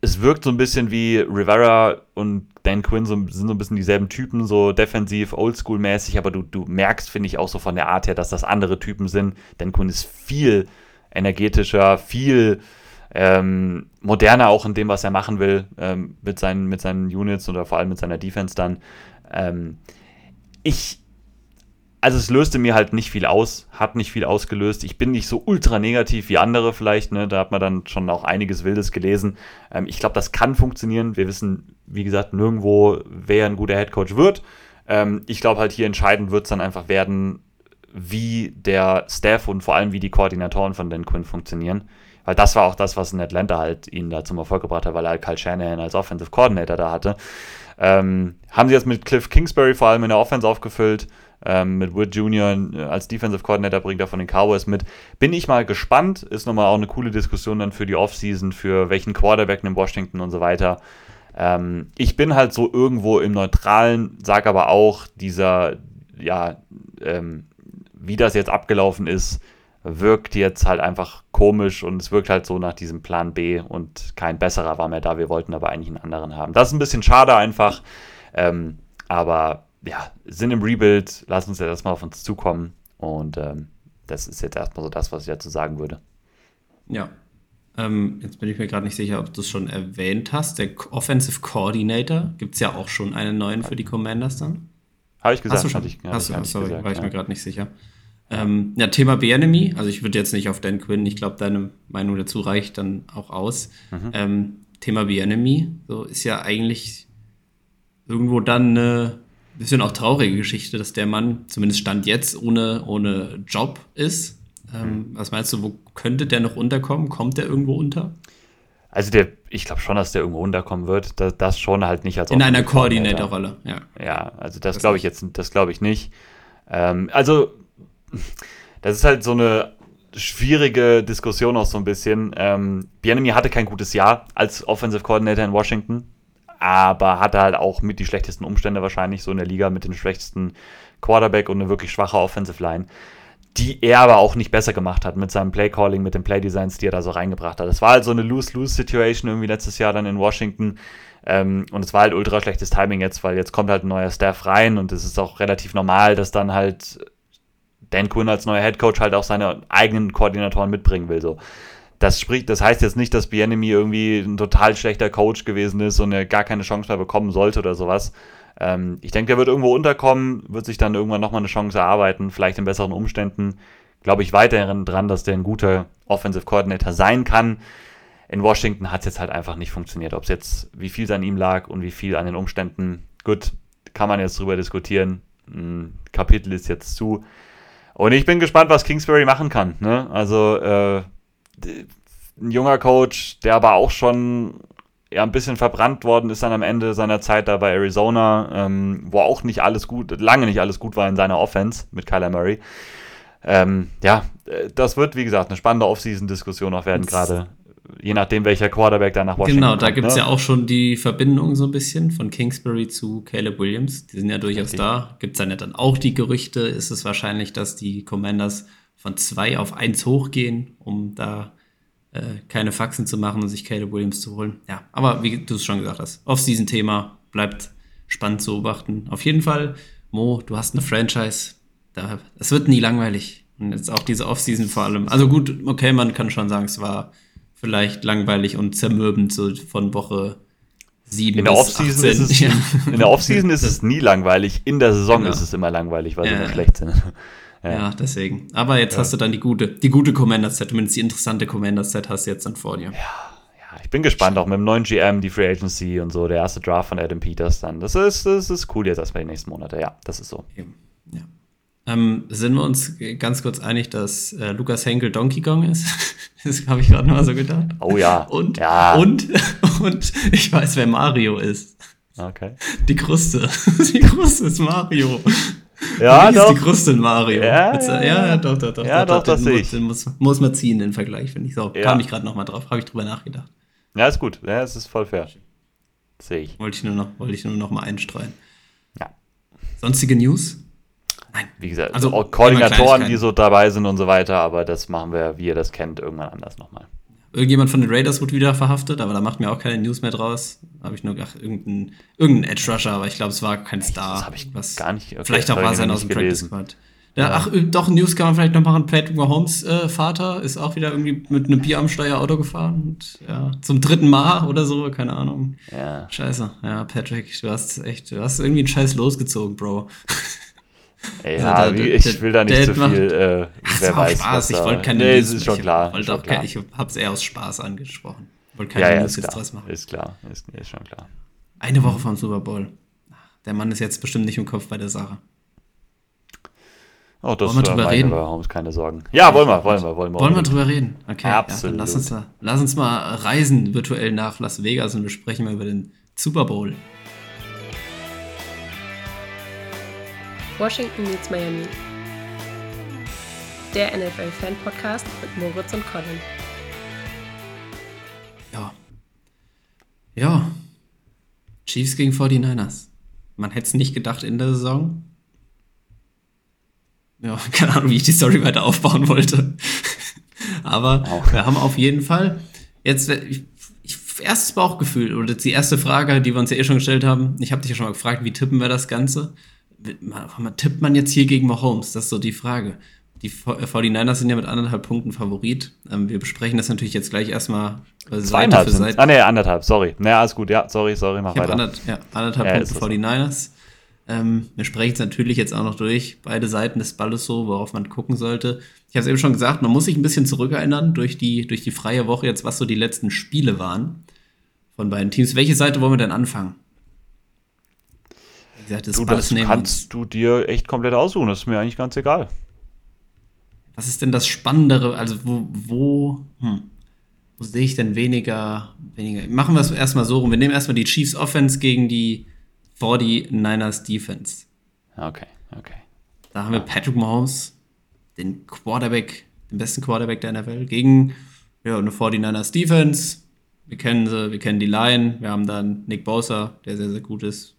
es wirkt so ein bisschen wie Rivera und Dan Quinn so, sind so ein bisschen dieselben Typen, so defensiv, oldschool-mäßig, aber du, du merkst, finde ich, auch so von der Art her, dass das andere Typen sind. Dan Quinn ist viel energetischer, viel ähm, moderner auch in dem, was er machen will, ähm, mit, seinen, mit seinen Units oder vor allem mit seiner Defense dann. Ähm, ich, also es löste mir halt nicht viel aus, hat nicht viel ausgelöst. Ich bin nicht so ultra negativ wie andere vielleicht, ne? da hat man dann schon auch einiges Wildes gelesen. Ähm, ich glaube, das kann funktionieren. Wir wissen, wie gesagt, nirgendwo, wer ein guter Headcoach wird. Ähm, ich glaube halt hier entscheidend wird es dann einfach werden, wie der Staff und vor allem wie die Koordinatoren von Dan Quinn funktionieren. Weil das war auch das, was in Atlanta halt ihn da zum Erfolg gebracht hat, weil er halt Kyle Shanahan als Offensive Coordinator da hatte. Ähm, haben sie jetzt mit Cliff Kingsbury vor allem in der Offense aufgefüllt. Ähm, mit Wood Jr. Äh, als Defensive Coordinator bringt er von den Cowboys mit. Bin ich mal gespannt. Ist nochmal auch eine coole Diskussion dann für die Offseason, für welchen Quarterback in Washington und so weiter. Ähm, ich bin halt so irgendwo im Neutralen, sag aber auch, dieser, ja, ähm, wie das jetzt abgelaufen ist, wirkt jetzt halt einfach komisch und es wirkt halt so nach diesem Plan B und kein besserer war mehr da. Wir wollten aber eigentlich einen anderen haben. Das ist ein bisschen schade einfach, ähm, aber ja, sind im Rebuild, lass uns jetzt erstmal auf uns zukommen und ähm, das ist jetzt erstmal so das, was ich dazu sagen würde. Ja. Ähm, jetzt bin ich mir gerade nicht sicher, ob du es schon erwähnt hast. Der Offensive Coordinator gibt es ja auch schon einen neuen für die Commanders dann. Habe ich gesagt. Hast du schon? Ich, hast du, sorry, gesagt, war ich ja. mir gerade nicht sicher. Ähm, ja, Thema B-Enemy. Also ich würde jetzt nicht auf Dan Quinn, ich glaube, deine Meinung dazu reicht dann auch aus. Mhm. Ähm, Thema B-Enemy, so ist ja eigentlich irgendwo dann eine bisschen auch traurige Geschichte, dass der Mann, zumindest Stand jetzt, ohne, ohne Job ist. Ähm, Mhm. Was meinst du, wo könnte der noch unterkommen? Kommt der irgendwo unter? Also der, ich glaube schon, dass der irgendwo unterkommen wird. Das, das schon halt nicht als In einer. Koordinatorrolle, ja. Ja, also das glaube ich jetzt, das glaube ich nicht. Ähm, also, das ist halt so eine schwierige Diskussion auch so ein bisschen. Ähm, Bienemy hatte kein gutes Jahr als Offensive Coordinator in Washington, aber hatte halt auch mit die schlechtesten Umstände wahrscheinlich so in der Liga mit den schwächsten Quarterback und eine wirklich schwache Offensive Line, die er aber auch nicht besser gemacht hat mit seinem Playcalling, mit den Playdesigns, die er da so reingebracht hat. Es war halt so eine Lose-Lose-Situation irgendwie letztes Jahr dann in Washington. Ähm, und es war halt ultra schlechtes Timing jetzt, weil jetzt kommt halt ein neuer Staff rein und es ist auch relativ normal, dass dann halt Dan Quinn als neuer Headcoach halt auch seine eigenen Koordinatoren mitbringen will. So. Das spricht, das heißt jetzt nicht, dass Bienemy irgendwie ein total schlechter Coach gewesen ist und er gar keine Chance mehr bekommen sollte oder sowas. Ähm, ich denke, der wird irgendwo unterkommen, wird sich dann irgendwann nochmal eine Chance erarbeiten, vielleicht in besseren Umständen. Glaube ich weiterhin dran, dass der ein guter Offensive Coordinator sein kann. In Washington hat es jetzt halt einfach nicht funktioniert. Ob es jetzt, wie viel es an ihm lag und wie viel an den Umständen, gut, kann man jetzt drüber diskutieren. Kapitel ist jetzt zu. Und ich bin gespannt, was Kingsbury machen kann. Ne? Also äh, ein junger Coach, der aber auch schon ja, ein bisschen verbrannt worden ist dann am Ende seiner Zeit da bei Arizona, ähm, wo auch nicht alles gut, lange nicht alles gut war in seiner Offense mit Kyler Murray. Ähm, ja, das wird, wie gesagt, eine spannende Offseason-Diskussion auch werden, gerade je nachdem, welcher Quarterback da nach Washington Genau, da gibt es ne? ja auch schon die Verbindung so ein bisschen von Kingsbury zu Caleb Williams. Die sind ja durchaus Richtig. da. Gibt es da nicht dann auch die Gerüchte? Ist es wahrscheinlich, dass die Commanders von zwei auf eins hochgehen, um da äh, keine Faxen zu machen und sich Caleb Williams zu holen? Ja, aber wie du es schon gesagt hast, Off-Season-Thema bleibt spannend zu beobachten. Auf jeden Fall, Mo, du hast eine Franchise. Da, es wird nie langweilig. Und jetzt auch diese Off-Season vor allem. Also gut, okay, man kann schon sagen, es war vielleicht langweilig und zermürbend so von Woche 7 In der bis Offseason 18. ist es, ja. in der Offseason ist es <laughs> nie langweilig, in der Saison Genau. ist es immer langweilig, weil sie Ja. immer schlecht sind. <laughs> Ja. ja, deswegen. Aber jetzt hast du dann die gute, die gute Commander-Set, zumindest die interessante Commander-Set hast du jetzt dann vor dir. Ja, ich bin gespannt, auch mit dem neuen GM, die Free Agency und so, der erste Draft von Adam Peters dann. Das ist, das ist cool jetzt erstmal die nächsten Monate, ja, das ist so. Eben, ja. Ähm, sind wir uns ganz kurz einig, dass äh, Lukas Henkel Donkey Kong ist? <laughs> das habe ich gerade mal so gedacht. Oh ja. Und, ja. und, <laughs> und ich weiß, wer Mario ist. Okay. Die Kruste. <laughs> Die Kruste ist Mario. Ja, Wie ist doch. die Kruste in Mario? Ja, Jetzt, ja, ja. doch, doch, doch. Ja, doch, das den muss- muss, muss man ziehen, den Vergleich, finde ich. So, Ja. kam ich gerade nochmal drauf, habe ich drüber nachgedacht. Ja, ist gut. Ja, es ist voll fair. Sehe ich. Wollte ich nur noch, wollte ich nur noch mal einstreuen. Ja. Sonstige News? Wie gesagt, Also, auch Koordinatoren, die so dabei sind und so weiter, aber das machen wir, wie ihr das kennt, irgendwann anders nochmal. Irgendjemand von den Raiders wurde wieder verhaftet, aber da macht mir auch keine News mehr draus. Habe ich nur gedacht, irgendein, irgendein Edge Rusher, aber ich glaube, es war kein Star. Das habe ich Was- gar nicht. okay, vielleicht auch war sein aus dem Practice gelesen. Squad. Ja, Ach, äh, doch, News kann man vielleicht noch machen. Patrick Mahomes äh, Vater ist auch wieder irgendwie mit einem Bier am Steuer Auto gefahren. Und, ja, zum dritten Mal oder so, keine Ahnung. Ja. Scheiße. Ja, Patrick, du hast echt, du hast irgendwie einen Scheiß losgezogen, Bro. Ja, wie, der- ich der- will da nicht zu macht- viel. Äh, Ach, wer das war auch weiß, Spaß. Ich wollte keine Nee, ist schon ich klar. Wollte schon klar. ich hab's eher aus Spaß angesprochen. Wollte keine ja, ja, News ist draus machen. Ist klar. Ist, ist schon klar. Eine Woche vom Super Bowl. Der Mann ist jetzt bestimmt nicht im Kopf bei der Sache. Oh, das Wollen wir war drüber meine reden? Holmes, keine Sorgen. Ja, wollen wir, wollen wir, wollen wir. Wollen wir drüber reden? Okay, Absolut. Ja, dann lass, uns mal, lass uns mal reisen virtuell nach Las Vegas und wir sprechen mal über den Super Bowl. Washington meets Miami. Der NFL-Fan-Podcast mit Moritz und Colin. Ja. Ja. Chiefs gegen 49ers. Man hätte es nicht gedacht in der Saison. ja, <laughs> keine Ahnung, wie ich die Story weiter aufbauen wollte. <laughs> Aber Auch. wir haben auf jeden Fall jetzt ich, ich, erstes Bauchgefühl oder die erste Frage, die wir uns ja eh schon gestellt haben. Ich habe dich ja schon mal gefragt, wie tippen wir das Ganze? Tippt man jetzt hier gegen Mahomes? Das ist so die Frage. Die 49ers sind ja mit anderthalb Punkten Favorit. Ähm, wir besprechen das natürlich jetzt gleich erstmal äh, Seite für Seite. Ah, ne, anderthalb, sorry. Naja, alles gut, ja, sorry, sorry, mach ich weiter. Anderth ja, anderthalb ja, Punkte 49ers. Ähm, wir sprechen es natürlich jetzt auch noch durch, beide Seiten des Balles so, worauf man gucken sollte. Ich habe es eben schon gesagt, man muss sich ein bisschen zurückerinnern durch die, durch die freie Woche jetzt, was so die letzten Spiele waren von beiden Teams. Welche Seite wollen wir denn anfangen? Gesagt, das, du, das kannst du dir echt komplett aussuchen, das ist mir eigentlich ganz egal. Was ist denn das Spannendere? Also, wo, wo, hm, wo sehe ich denn weniger, weniger? Machen wir es erstmal so rum. Wir nehmen erstmal die Chiefs Offense gegen die 49ers Defense. Okay, okay. Da haben wir Patrick Mahomes, den Quarterback, den besten Quarterback der NFL, gegen ja, eine 49ers Defense. Wir kennen sie, wir kennen die Line. Wir haben dann Nick Bosa, der sehr, sehr gut ist.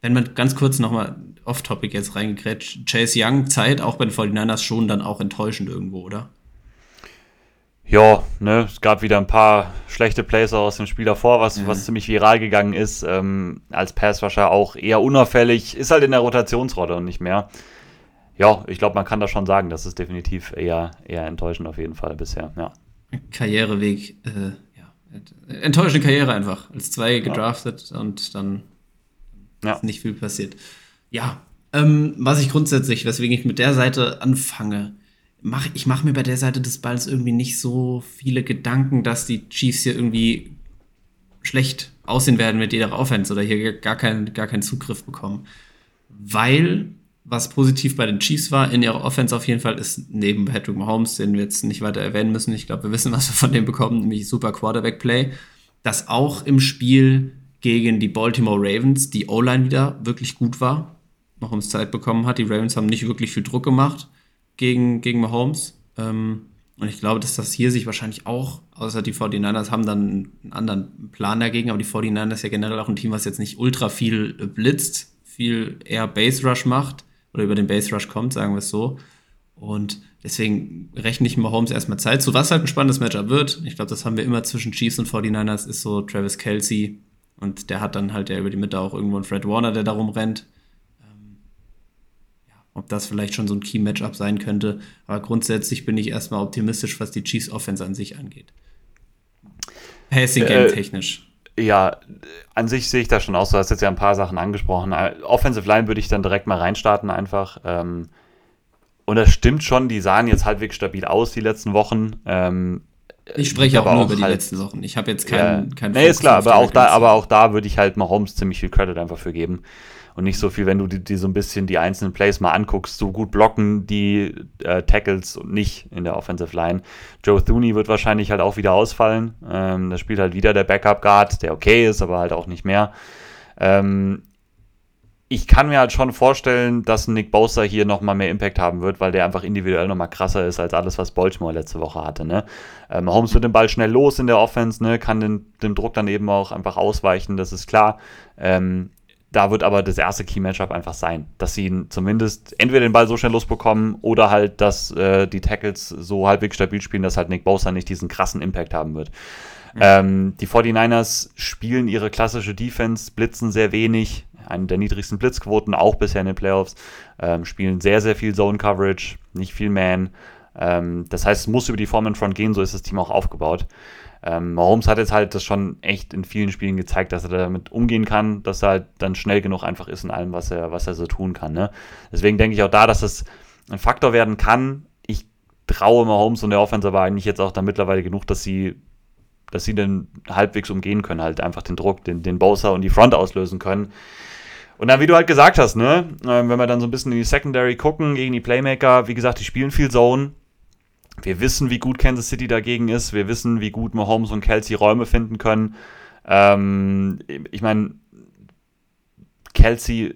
Wenn man ganz kurz nochmal off-topic jetzt reingekrätscht, Chase Young Zeit auch bei den 49ers schon dann auch enttäuschend irgendwo, oder? Ja, ne, es gab wieder ein paar schlechte Plays aus dem Spiel davor, was, mhm. was ziemlich viral gegangen ist. Ähm, als Passwasher auch eher unauffällig, ist halt in der Rotationsrolle und nicht mehr. Ja, ich glaube, man kann das schon sagen, das ist definitiv eher, eher enttäuschend auf jeden Fall bisher, ja. Karriereweg, äh, ja, enttäuschende Karriere einfach. Als zwei gedraftet ja. und dann ja. ist nicht viel passiert. Ja, ähm, was ich grundsätzlich, weswegen ich mit der Seite anfange, mach, ich mache mir bei der Seite des Balls irgendwie nicht so viele Gedanken, dass die Chiefs hier irgendwie schlecht aussehen werden mit jeder Offense oder hier gar, kein, gar keinen Zugriff bekommen. Weil, was positiv bei den Chiefs war, in ihrer Offense auf jeden Fall ist neben Patrick Mahomes, den wir jetzt nicht weiter erwähnen müssen, ich glaube, wir wissen, was wir von dem bekommen, nämlich super Quarterback-Play, dass auch im Spiel gegen die Baltimore Ravens die O-Line wieder wirklich gut war, ums Zeit bekommen hat. Die Ravens haben nicht wirklich viel Druck gemacht gegen, gegen Mahomes. Ähm, und ich glaube, dass das hier sich wahrscheinlich auch, außer die 49ers haben dann einen anderen Plan dagegen, aber die 49ers ist ja generell auch ein Team, was jetzt nicht ultra viel blitzt, viel eher Base Rush macht oder über den Base Rush kommt, sagen wir es so. Und deswegen rechne ich Mahomes erstmal Zeit zu, was halt ein spannendes Matchup wird. Ich glaube, das haben wir immer zwischen Chiefs und 49ers, ist so Travis Kelsey und der hat dann halt der über die Mitte auch irgendwo einen Fred Warner, der darum rennt ob das vielleicht schon so ein Key-Matchup sein könnte. Aber grundsätzlich bin ich erstmal optimistisch, was die Chiefs Offense an sich angeht. Passing Game äh, technisch. Ja, an sich sehe ich das schon aus. Du hast jetzt ja ein paar Sachen angesprochen. Offensive Line würde ich dann direkt mal reinstarten einfach. Ähm, und das stimmt schon, die sahen jetzt halbwegs stabil aus die letzten Wochen. Ähm, ich spreche aber auch nur über die halt, letzten Wochen. Ich habe jetzt keinen. Ja, kein nee, ist klar, aber auch, da, aber auch da würde ich halt Mahomes ziemlich viel Credit einfach für geben und nicht so viel, wenn du dir, dir so ein bisschen die einzelnen Plays mal anguckst. So gut blocken die äh, Tackles und nicht in der Offensive Line. Joe Thuney wird wahrscheinlich halt auch wieder ausfallen. Ähm, da spielt halt wieder der Backup Guard, der okay ist, aber halt auch nicht mehr. Ähm, ich kann mir halt schon vorstellen, dass Nick Bosa hier nochmal mehr Impact haben wird, weil der einfach individuell nochmal krasser ist als alles, was Baltimore letzte Woche hatte. Ne? Ähm, Holmes wird den Ball schnell los in der Offense, ne? kann den, dem Druck dann eben auch einfach ausweichen, das ist klar. Ähm, da wird aber das erste Key-Matchup einfach sein, dass sie zumindest entweder den Ball so schnell losbekommen oder halt, dass äh, die Tackles so halbwegs stabil spielen, dass halt Nick Bosa nicht diesen krassen Impact haben wird. Mhm. Ähm, die 49ers spielen ihre klassische Defense, blitzen sehr wenig, eine der niedrigsten Blitzquoten, auch bisher in den Playoffs, ähm, spielen sehr, sehr viel Zone-Coverage, nicht viel Man. Ähm, das heißt, es muss über die Form in Front gehen, so ist das Team auch aufgebaut. Ähm, Mahomes hat jetzt halt das schon echt in vielen Spielen gezeigt, dass er damit umgehen kann, dass er halt dann schnell genug einfach ist in allem, was er, was er so tun kann. Ne? Deswegen denke ich auch da, dass das ein Faktor werden kann. Ich traue Mahomes und der Offense aber eigentlich jetzt auch da mittlerweile genug, dass sie, dass sie den halbwegs umgehen können, halt einfach den Druck, den, den Bowser und die Front auslösen können. Und dann, wie du halt gesagt hast, ne, ähm, wenn wir dann so ein bisschen in die Secondary gucken gegen die Playmaker, wie gesagt, die spielen viel Zone, wir wissen, wie gut Kansas City dagegen ist. Wir wissen, wie gut Mahomes und Kelsey Räume finden können. Ähm, ich meine, Kelsey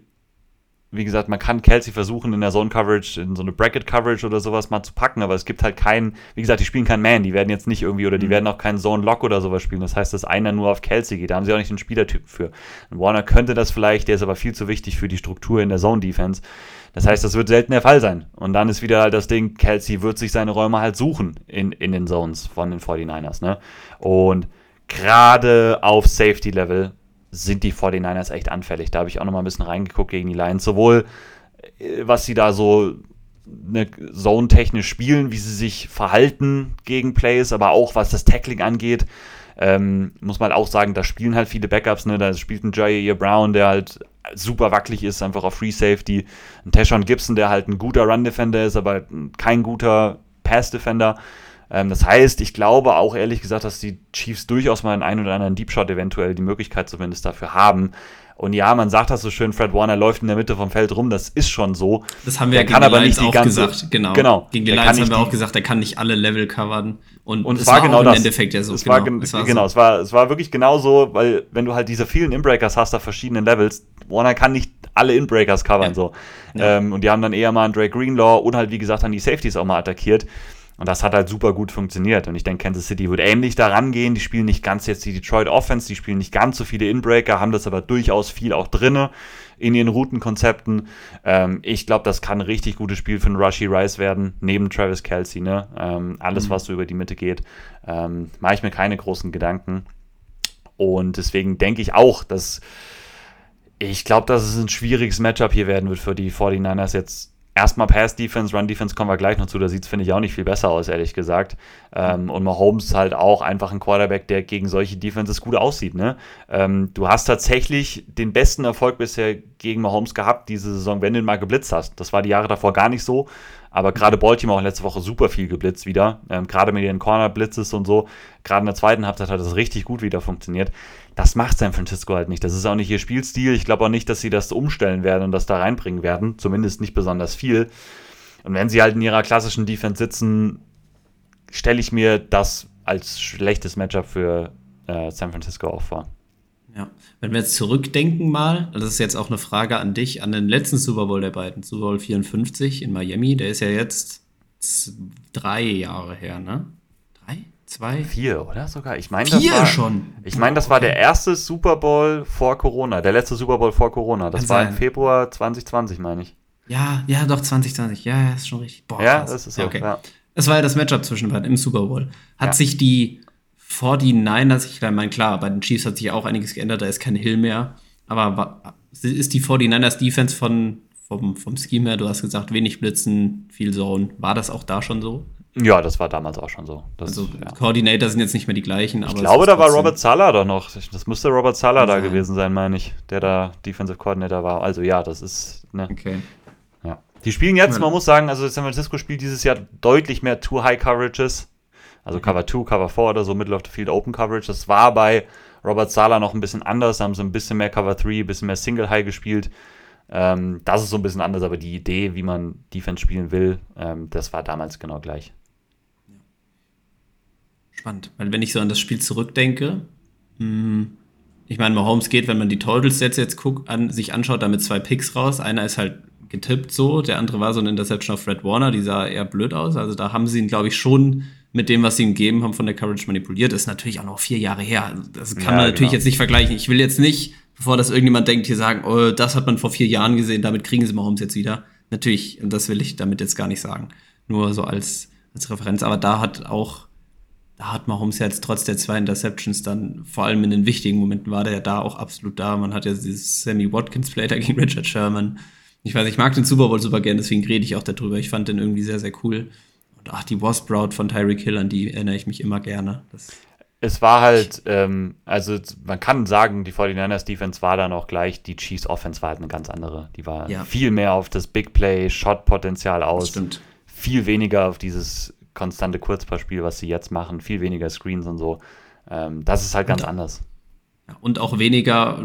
wie gesagt, man kann Kelsey versuchen, in der Zone-Coverage, in so eine Bracket-Coverage oder sowas mal zu packen, aber es gibt halt keinen, wie gesagt, die spielen keinen Man, die werden jetzt nicht irgendwie, oder die mhm. werden auch keinen Zone-Lock oder sowas spielen. Das heißt, dass einer nur auf Kelsey geht, da haben sie auch nicht den Spielertyp für. Und Warner könnte das vielleicht, der ist aber viel zu wichtig für die Struktur in der Zone-Defense. Das heißt, das wird selten der Fall sein. Und dann ist wieder halt das Ding, Kelsey wird sich seine Räume halt suchen in, in den Zones von den 49ers, ne? Und gerade auf Safety-Level sind die 49ers echt anfällig. Da habe ich auch noch mal ein bisschen reingeguckt gegen die Lions. Sowohl, äh, was sie da so eine Zone-technisch spielen, wie sie sich verhalten gegen Plays, aber auch was das Tackling angeht. Ähm, muss man auch sagen, da spielen halt viele Backups, ne? Da spielt ein Jair Brown, der halt super wackelig ist, einfach auf Free Safety. Ein Tashon Gibson, der halt ein guter Run-Defender ist, aber kein guter Pass-Defender. Ähm, das heißt, ich glaube auch ehrlich gesagt, dass die Chiefs durchaus mal einen ein oder anderen Deep Shot eventuell die Möglichkeit zumindest dafür haben. Und ja, man sagt das so schön, Fred Warner läuft in der Mitte vom Feld rum, das ist schon so. Das haben wir der ja gegen die Lions auch ganze, gesagt, genau. genau. Gegen die Lions haben wir auch gesagt, er kann nicht alle Level covern. Und, und es war, war genau im das. Endeffekt ja so. Es genau, war, es war genau, so. es, war, es war wirklich genau so, weil wenn du halt diese vielen Inbreakers hast auf verschiedenen Levels, Warner kann nicht alle Inbreakers covern ja. so. Ja. Ähm, und die haben dann eher mal einen Drake Greenlaw und halt wie gesagt dann die Safeties auch mal attackiert. Und das hat halt super gut funktioniert. Und ich denke, Kansas City wird ähnlich daran gehen. Die spielen nicht ganz jetzt die Detroit Offense, die spielen nicht ganz so viele Inbreaker, haben das aber durchaus viel auch drinne in ihren Routenkonzepten. Ähm, ich glaube, das kann ein richtig gutes Spiel für einen Rushy Rice werden, neben Travis Kelsey. Ne? Ähm, alles, mhm. was so über die Mitte geht, ähm, mache ich mir keine großen Gedanken. Und deswegen denke ich auch, dass ich glaube, dass es ein schwieriges Matchup hier werden wird für die 49ers jetzt Erstmal Pass-Defense, Run-Defense kommen wir gleich noch zu. Da sieht es, finde ich, auch nicht viel besser aus, ehrlich gesagt. Ähm, und Mahomes halt auch einfach ein Quarterback, der gegen solche Defenses gut aussieht. Ne? Ähm, du hast tatsächlich den besten Erfolg bisher gegen Mahomes gehabt, diese Saison, wenn du ihn mal geblitzt hast. Das war die Jahre davor gar nicht so. Aber gerade Baltimore auch letzte Woche super viel geblitzt wieder. Ähm, gerade mit den Corner-Blitzes und so. Gerade in der zweiten Halbzeit hat das richtig gut wieder funktioniert. Das macht San Francisco halt nicht. Das ist auch nicht ihr Spielstil. Ich glaube auch nicht, dass sie das umstellen werden und das da reinbringen werden. Zumindest nicht besonders viel. Und wenn sie halt in ihrer klassischen Defense sitzen, stelle ich mir das als schlechtes Matchup für äh, San Francisco auch vor. Ja, wenn wir jetzt zurückdenken mal, das ist jetzt auch eine Frage an dich, an den letzten Super Bowl der beiden, Super Bowl 54 in Miami, der ist ja jetzt drei Jahre her, ne? Zwei? Vier, oder sogar? Ich meine, das war schon. Ich meine, das war der erste Super Bowl vor Corona, der letzte Super Bowl vor Corona. Das Kann war sein. im Februar 2020, meine ich. Ja, ja, doch 2020. Ja, ja, ist schon richtig. Boah, ja, krass. das ist so. Ja, okay. Ja. Es war ja das Matchup zwischen beiden im Super Bowl. Hat ja. sich die 49ers, ich meine, klar, bei den Chiefs hat sich auch einiges geändert, da ist kein Hill mehr. Aber ist die 49ers Defense von, vom, vom Scheme her, du hast gesagt, wenig Blitzen, viel Zone. War das auch da schon so? Ja, das war damals auch schon so. Das, also ja. Coordinator sind jetzt nicht mehr die gleichen. ich glaube, da war Robert Sala da noch. Das müsste Robert Sala da gewesen sein, meine ich, der da Defensive Coordinator war. Also ja, das ist. Ne. Okay. Ja. Die spielen jetzt, man muss sagen, also San Francisco spielt dieses Jahr deutlich mehr Two High Coverages. Also mhm. Cover 2, Cover 4 oder so, Middle of the Field Open Coverage. Das war bei Robert Sala noch ein bisschen anders. Da haben sie ein bisschen mehr Cover 3, ein bisschen mehr Single High gespielt. Ähm, das ist so ein bisschen anders, aber die Idee, wie man Defense spielen will, ähm, das war damals genau gleich. Spannend, weil wenn ich so an das Spiel zurückdenke, mh, hm, ich meine, Mahomes geht, wenn man die Totals Sets jetzt guckt, an, sich anschaut, damit zwei Picks raus. Einer ist halt getippt so, der andere war so eine Interception auf Fred Warner, die sah eher blöd aus. Also da haben sie ihn, glaube ich, schon mit dem, was sie ihm gegeben haben, von der Coverage manipuliert. Das ist natürlich auch noch vier Jahre her. Also das kann ja, man natürlich genau. jetzt nicht vergleichen. Ich will jetzt nicht, bevor das irgendjemand denkt, hier sagen, oh, das hat man vor vier Jahren gesehen, damit kriegen sie Mahomes jetzt wieder. Natürlich, und das will ich damit jetzt gar nicht sagen. Nur so als, als Referenz. Aber da hat auch, hat Mahomes ja jetzt trotz der zwei Interceptions dann, vor allem in den wichtigen Momenten war der ja da auch absolut da. Man hat ja dieses Sammy Watkins Play da gegen Richard Sherman. Ich weiß, ich mag den Super Bowl super gern, deswegen rede ich auch darüber. Ich fand den irgendwie sehr, sehr cool. Und ach, die Wasp Route von Tyreek Hill, an die erinnere ich mich immer gerne. Das es war halt, ähm, also man kann sagen, die 49ers Defense war dann auch gleich, die Chiefs Offense war halt eine ganz andere. Die war ja. viel mehr auf das Big Play, Shot-Potenzial aus. Das stimmt. Viel weniger auf dieses konstante Kurzpassspiel, was sie jetzt machen, viel weniger Screens und so. Ähm, das ist halt ganz und, anders. Und auch weniger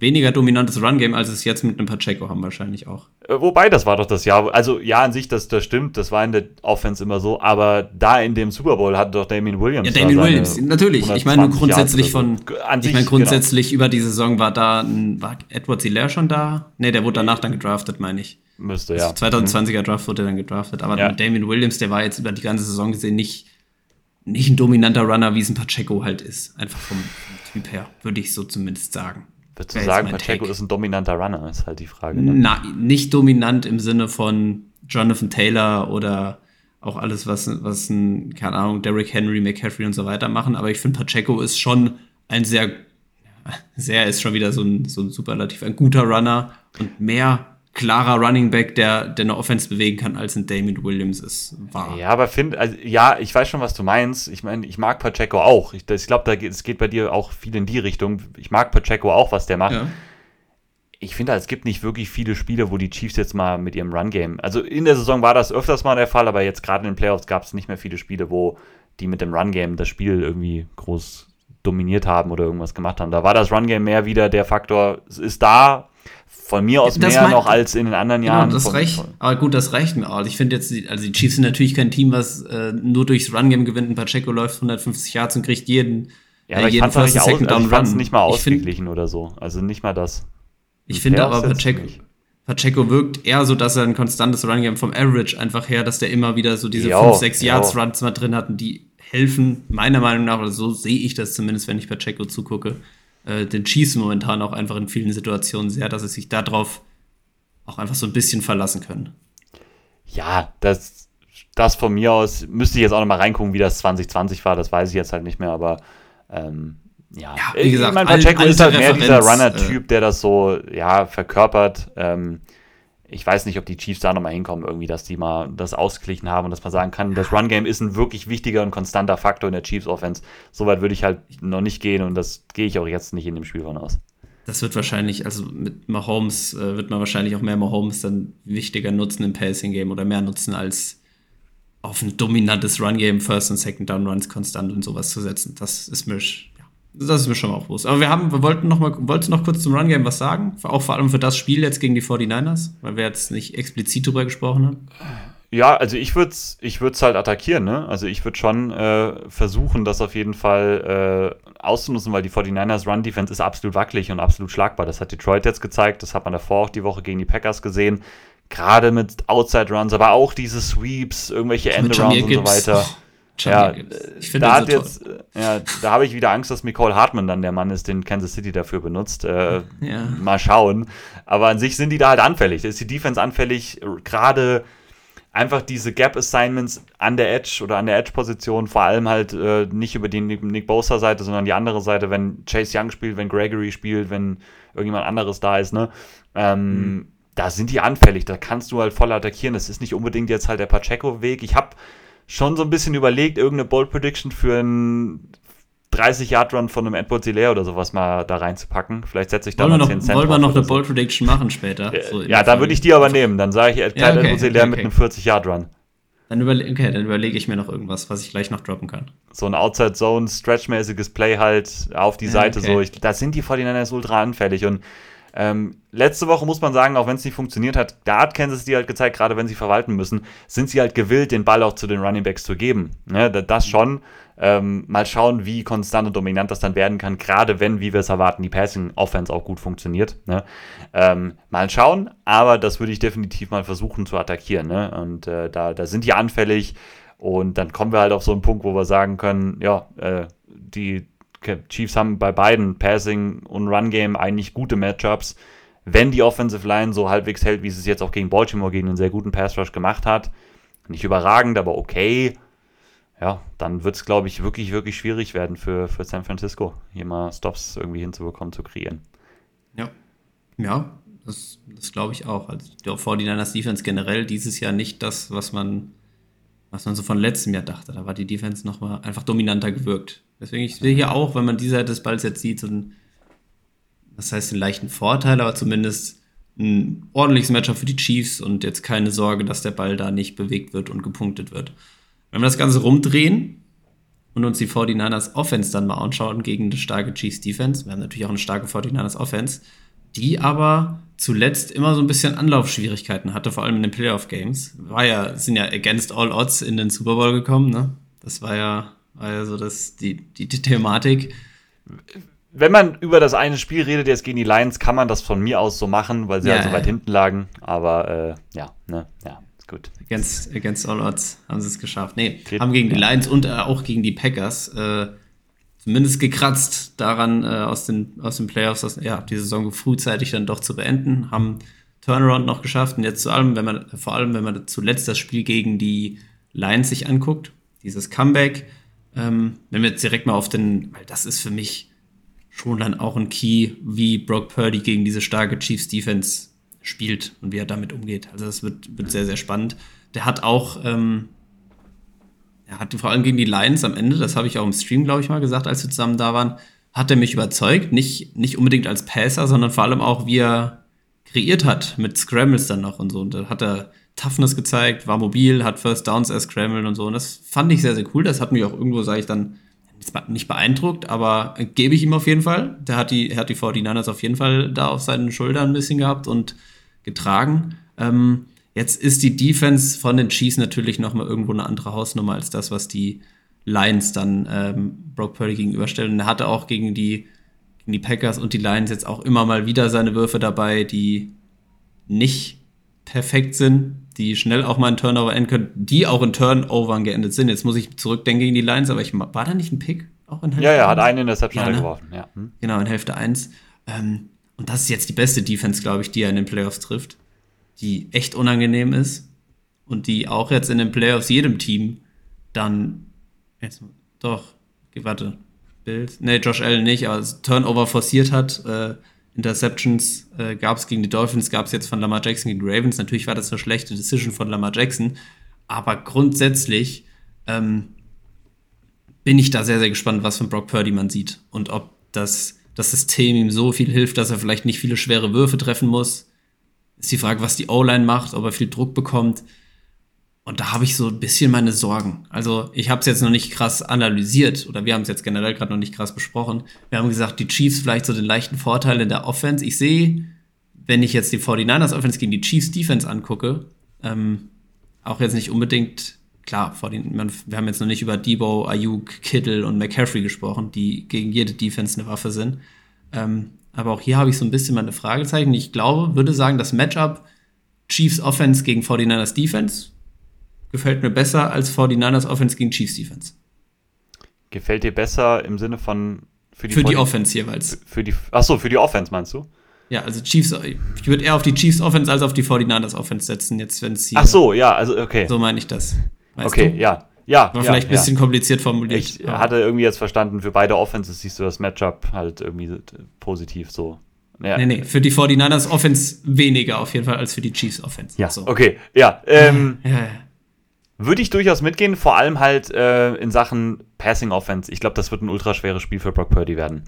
weniger dominantes Run-Game, als es jetzt mit einem Pacheco haben, wahrscheinlich auch. Äh, wobei, das war doch das Jahr. Also, ja, an sich, das, das stimmt, das war in der Offense immer so, aber da in dem Super Bowl hatte doch Damien Williams. Ja, Damien Williams, natürlich. Ich meine, grundsätzlich von. An ich meine, grundsätzlich genau. über die Saison war da. War Edward Hilaire schon da? Ne, der wurde danach dann gedraftet, meine ich. Müsste, ja. Also 2020er Draft wurde dann gedraftet. Aber ja. Damien Williams, der war jetzt über die ganze Saison gesehen nicht, nicht ein dominanter Runner, wie es ein Pacheco halt ist. Einfach vom, vom Typ her, würde ich so zumindest sagen. Würdest du sagen, Pacheco Take. ist ein dominanter Runner, ist halt die Frage. Ne? Na, nicht dominant im Sinne von Jonathan Taylor oder auch alles, was, was ein, keine Ahnung, Derrick Henry, McCaffrey und so weiter machen. Aber ich finde, Pacheco ist schon ein sehr, <laughs> sehr ist schon wieder so ein, so ein Superlativ, ein guter Runner und mehr klarer Running Back, der, der eine Offense bewegen kann, als ein Damien Williams ist, war. Ja, aber finde, also, ja, ich weiß schon, was du meinst. Ich meine, ich mag Pacheco auch. Ich, ich glaube, es geht bei dir auch viel in die Richtung. Ich mag Pacheco auch, was der macht. Ja. Ich finde, es gibt nicht wirklich viele Spiele, wo die Chiefs jetzt mal mit ihrem Run-Game. Also in der Saison war das öfters mal der Fall, aber jetzt gerade in den Playoffs gab es nicht mehr viele Spiele, wo die mit dem Run-Game das Spiel irgendwie groß dominiert haben oder irgendwas gemacht haben. Da war das Run-Game mehr wieder der Faktor, es ist da, von mir aus das mehr noch als in den anderen genau, Jahren. Das reicht, aber gut, das reicht mir auch. Ich finde jetzt, also die Chiefs sind natürlich kein Team, was äh, nur durchs Run-Game gewinnt. Ein Pacheco läuft 150 Yards und kriegt jeden. Ja, aber äh, ich fand es nicht, nicht mal ausgeglichen find, oder so. Also nicht mal das. Ich finde aber Pacheco, Pacheco wirkt eher so, dass er ein konstantes Run-Game vom Average einfach her, dass der immer wieder so diese 5, 6 Yards Runs mal drin hat und die helfen, meiner Meinung nach, oder so sehe ich das zumindest, wenn ich Pacheco zugucke, äh, den Chiefs momentan auch einfach in vielen Situationen sehr, dass sie sich darauf auch einfach so ein bisschen verlassen können. Ja, das, das von mir aus müsste ich jetzt auch noch mal reingucken, wie das 2020 war, das weiß ich jetzt halt nicht mehr, aber ähm, ja. ja, wie gesagt, ich meine, Pacheco ist halt mehr dieser Runner-Typ, äh, der das so, ja, verkörpert. Ähm, ich weiß nicht, ob die Chiefs da nochmal hinkommen, irgendwie, dass die mal das ausgeglichen haben und dass man sagen kann, das Run-Game ist ein wirklich wichtiger und konstanter Faktor in der Chiefs-Offense. Soweit würde ich halt noch nicht gehen und das gehe ich auch jetzt nicht in dem Spiel von aus. Das wird wahrscheinlich, also mit Mahomes äh, wird man wahrscheinlich auch mehr Mahomes dann wichtiger nutzen im Passing-Game oder mehr nutzen als auf ein dominantes Run-Game, First und Second Down Runs konstant und sowas zu setzen. Das ist mir das ist mir schon mal bewusst. Aber wir haben, wir wollten noch mal, wolltest du noch kurz zum Run Game was sagen? Auch vor allem für das Spiel jetzt gegen die 49ers, weil wir jetzt nicht explizit drüber gesprochen haben. Ja, also ich würde es ich würd's halt attackieren, ne? Also ich würde schon äh, versuchen, das auf jeden Fall äh, auszunutzen, weil die 49ers Run Defense ist absolut wackelig und absolut schlagbar. Das hat Detroit jetzt gezeigt, das hat man davor auch die Woche gegen die Packers gesehen. Gerade mit Outside Runs, aber auch diese Sweeps, irgendwelche Endarounds und so weiter. Oh <laughs> ja, ich finde da so jetzt, ja, da habe ich wieder Angst, dass Nicole Hartmann dann der Mann ist, den Kansas City dafür benutzt. Äh, <laughs> ja. Mal schauen. Aber an sich sind die da halt anfällig. Da ist die Defense anfällig, gerade einfach diese Gap Assignments an der Edge oder an der Edge-Position, vor allem halt äh, nicht über die Nick Bosa-Seite, sondern die andere Seite, wenn Chase Young spielt, wenn Gregory spielt, wenn irgendjemand anderes da ist, ne? Ähm, mhm. Da sind die anfällig, da kannst du halt voll attackieren. Das ist nicht unbedingt jetzt halt der Pacheco-Weg. Ich habe schon so ein bisschen überlegt, irgendeine Bold Prediction für einen 30-Yard-Run von einem Edward Hilaire oder sowas mal da reinzupacken. Vielleicht setze ich da wollen mal 10 Cent Wollen wir noch eine so. Bold Prediction machen später? So ja, dann würde ich die aber nehmen. Dann sage ich Ed ja, okay, Edward Hilaire okay, okay. mit einem 40-Yard-Run. Dann, überle okay, dann überlege ich mir noch irgendwas, was ich gleich noch droppen kann. So ein Outside-Zone, Play halt auf die ja, Seite. So. Ich, da sind die 49ers ultra anfällig und ähm, letzte Woche muss man sagen, auch wenn es nicht funktioniert hat, da hat Kansas die halt gezeigt, gerade wenn sie verwalten müssen, sind sie halt gewillt, den Ball auch zu den Running Backs zu geben. Ne, das schon. Ähm, mal schauen, wie konstant und dominant das dann werden kann, gerade wenn, wie wir es erwarten, die Passing Offense auch gut funktioniert. Ne? Ähm, mal schauen, aber das würde ich definitiv mal versuchen zu attackieren. Ne? Und äh, da, da sind die anfällig und dann kommen wir halt auf so einen Punkt, wo wir sagen können, ja, äh, die Chiefs haben bei beiden Passing und Run Game eigentlich gute Matchups. Wenn die Offensive Line so halbwegs hält, wie sie es jetzt auch gegen Baltimore gegen einen sehr guten Pass Rush gemacht hat, nicht überragend, aber okay, ja, dann wird es, glaube ich, wirklich, wirklich schwierig werden für, für San Francisco, hier mal Stops irgendwie hinzubekommen, zu kreieren. Ja, ja, das, das glaube ich auch. Also die 49ers Defense generell dieses Jahr nicht das, was man, was man so von letztem Jahr dachte. Da war die Defense nochmal einfach dominanter gewirkt. Deswegen, ich sehe hier auch, wenn man die Seite des Balls jetzt sieht, so ein, das heißt, einen leichten Vorteil, aber zumindest ein ordentliches Matchup für die Chiefs und jetzt keine Sorge, dass der Ball da nicht bewegt wird und gepunktet wird. Wenn wir das Ganze rumdrehen und uns die 49ers Offense dann mal anschauen gegen eine starke Chiefs Defense, wir haben natürlich auch eine starke 49ers Offense, die aber zuletzt immer so ein bisschen Anlaufschwierigkeiten hatte, vor allem in den Playoff-Games. War ja, sind ja against all odds in den Super Bowl gekommen, ne? Das war ja, war ja so das, die, die, die Thematik. Wenn man über das eine Spiel redet, jetzt gegen die Lions, kann man das von mir aus so machen, weil sie Ja, halt so weit ja. hinten lagen. Aber äh, ja, ne, ja, ist gut. Against, against all odds haben sie es geschafft. Nee, Geht- haben gegen die Lions und äh, auch gegen die Packers äh, zumindest gekratzt daran, äh, aus, den, aus den Playoffs aus, ja, die Saison frühzeitig dann doch zu beenden. Haben Turnaround noch geschafft und jetzt zu allem, wenn man, vor allem, wenn man zuletzt das Spiel gegen die Lions sich anguckt, dieses Comeback, ähm, wenn wir jetzt direkt mal auf den, weil das ist für mich schon dann auch ein Key, wie Brock Purdy gegen diese starke Chiefs Defense spielt und wie er damit umgeht. Also das wird, wird sehr, sehr spannend. Der hat auch, ähm, er hat vor allem gegen die Lions am Ende, das habe ich auch im Stream, glaube ich, mal gesagt, als wir zusammen da waren, hat er mich überzeugt. Nicht, nicht unbedingt als Passer, sondern vor allem auch, wie er kreiert hat mit Scrambles dann noch und so. Und da hat er Toughness gezeigt, war mobil, hat First Downs erst scrambled und so. Und das fand ich sehr, sehr cool. Das hat mich auch irgendwo, sage ich dann, nicht beeindruckt, aber gebe ich ihm auf jeden Fall. Der hat die, hat die 49ers auf jeden Fall da auf seinen Schultern ein bisschen gehabt und getragen. Ähm, jetzt ist die Defense von den Chiefs natürlich nochmal irgendwo eine andere Hausnummer als das, was die Lions dann ähm, Brock Purdy gegenüberstellen. Und er hatte auch gegen die, gegen die Packers und die Lions jetzt auch immer mal wieder seine Würfe dabei, die nicht perfekt sind, die schnell auch mal ein Turnover enden können, die auch in Turnovern geendet sind. Jetzt muss ich zurückdenken gegen die Lions, aber ich, war da nicht ein Pick? Auch in Ja, ja, hat eins? eine Interception Ja, ne? geworfen. Ja. Hm. Genau, in Hälfte 1. Ähm, und das ist jetzt die beste Defense, glaube ich, die er in den Playoffs trifft. Die echt unangenehm ist. Und die auch jetzt in den Playoffs jedem Team dann. Jetzt, doch, warte. Bills. Nee, Josh Allen nicht, aber Turnover forciert hat. Äh, Interceptions äh, gab es gegen die Dolphins, gab es jetzt von Lamar Jackson gegen die Ravens. Natürlich war das eine schlechte Decision von Lamar Jackson. Aber grundsätzlich ähm, bin ich da sehr, sehr gespannt, was von Brock Purdy man sieht. Und ob das, das System ihm so viel hilft, dass er vielleicht nicht viele schwere Würfe treffen muss. Ist die Frage, was die O-Line macht, ob er viel Druck bekommt. Und da habe ich so ein bisschen meine Sorgen. Also ich habe es jetzt noch nicht krass analysiert oder wir haben es jetzt generell gerade noch nicht krass besprochen. Wir haben gesagt, die Chiefs vielleicht so den leichten Vorteil in der Offense. Ich sehe, wenn ich jetzt die 49ers Offense gegen die Chiefs Defense angucke, ähm, auch jetzt nicht unbedingt, klar, den, wir haben jetzt noch nicht über Debo, Ayuk, Kittle und McCaffrey gesprochen, die gegen jede Defense eine Waffe sind. Ähm, aber auch hier habe ich so ein bisschen meine Fragezeichen. Ich glaube, würde sagen, das Matchup Chiefs Offense gegen 49ers Defense gefällt mir besser als 49ers Offense gegen Chiefs Defense. Gefällt dir besser im Sinne von für die, Für die 40 Offense jeweils. Für die, achso, für die Offense meinst du? Ja, also Chiefs, ich würde eher auf die Chiefs Offense als auf die 49ers Offense setzen, jetzt wenn es hier. Ach so, ja, also okay. So meine ich das. Weißt okay, du? ja. Ja, War ja, vielleicht ein bisschen kompliziert formuliert. Ich aber- hatte irgendwie jetzt verstanden, für beide Offenses siehst du das Matchup halt irgendwie positiv so. Ja. Nee, nee, für die 49ers Offense weniger auf jeden Fall als für die Chiefs Offense. Ja, so. okay. Ja, ähm, <laughs> Ja, ja. Würde ich durchaus mitgehen, vor allem halt äh, in Sachen Passing Offense. Ich glaube, das wird ein ultra schweres Spiel für Brock Purdy werden.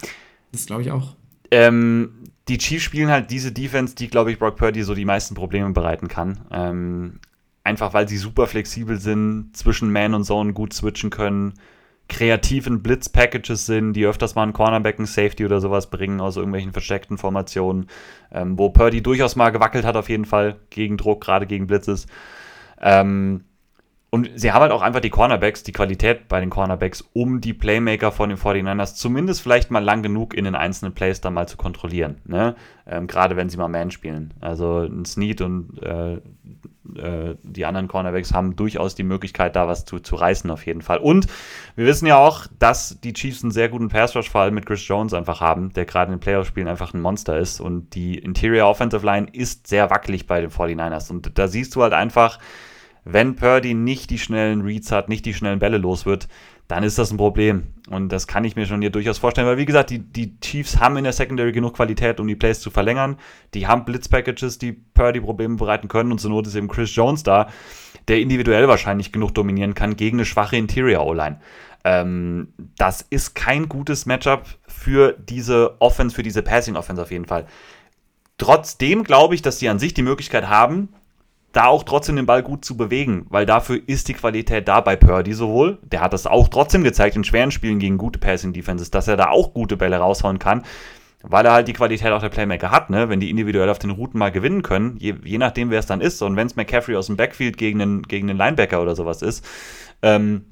Das glaube ich auch. Ähm, die Chiefs spielen halt diese Defense, die, glaube ich, Brock Purdy so die meisten Probleme bereiten kann. Ähm, einfach weil sie super flexibel sind, zwischen Man und Zone gut switchen können, kreativen Blitz-Packages sind, die öfters mal einen Cornerback, einen Safety oder sowas bringen aus irgendwelchen versteckten Formationen, ähm, wo Purdy durchaus mal gewackelt hat auf jeden Fall gegen Druck, gerade gegen Blitzes. Ähm, und sie haben halt auch einfach die Cornerbacks, die Qualität bei den Cornerbacks, um die Playmaker von den 49ers zumindest vielleicht mal lang genug in den einzelnen Plays dann mal zu kontrollieren. Ne? Ähm, Gerade wenn sie mal Man spielen. Also ein Snead und äh, äh, die anderen Cornerbacks haben durchaus die Möglichkeit, da was zu, zu reißen auf jeden Fall. Und wir wissen ja auch, dass die Chiefs einen sehr guten Pass-Rush vor allem mit Chris Jones einfach haben, der gerade in den Playoff-Spielen einfach ein Monster ist. Und die Interior Offensive Line ist sehr wackelig bei den 49ers. Und da siehst du halt einfach, wenn Purdy nicht die schnellen Reads hat, nicht die schnellen Bälle los wird, dann ist das ein Problem. Und das kann ich mir schon hier durchaus vorstellen, weil wie gesagt, die, die Chiefs haben in der Secondary genug Qualität, um die Plays zu verlängern. Die haben Blitz-Packages, die Purdy Probleme bereiten können. Und zur Not ist eben Chris Jones da, der individuell wahrscheinlich genug dominieren kann gegen eine schwache Interior-O-Line. Ähm, das ist kein gutes Matchup für diese Offense, für diese Passing-Offense auf jeden Fall. Trotzdem glaube ich, dass die an sich die Möglichkeit haben, da auch trotzdem den Ball gut zu bewegen, weil dafür ist die Qualität da bei Purdy sowohl. Der hat das auch trotzdem gezeigt in schweren Spielen gegen gute Passing Defenses, dass er da auch gute Bälle raushauen kann. weil er halt die Qualität auch der Playmaker hat, ne? wenn die individuell auf den Routen mal gewinnen können, je, je nachdem, wer es dann ist. Und wenn es McCaffrey aus dem Backfield gegen einen, gegen einen Linebacker oder sowas ist, ähm,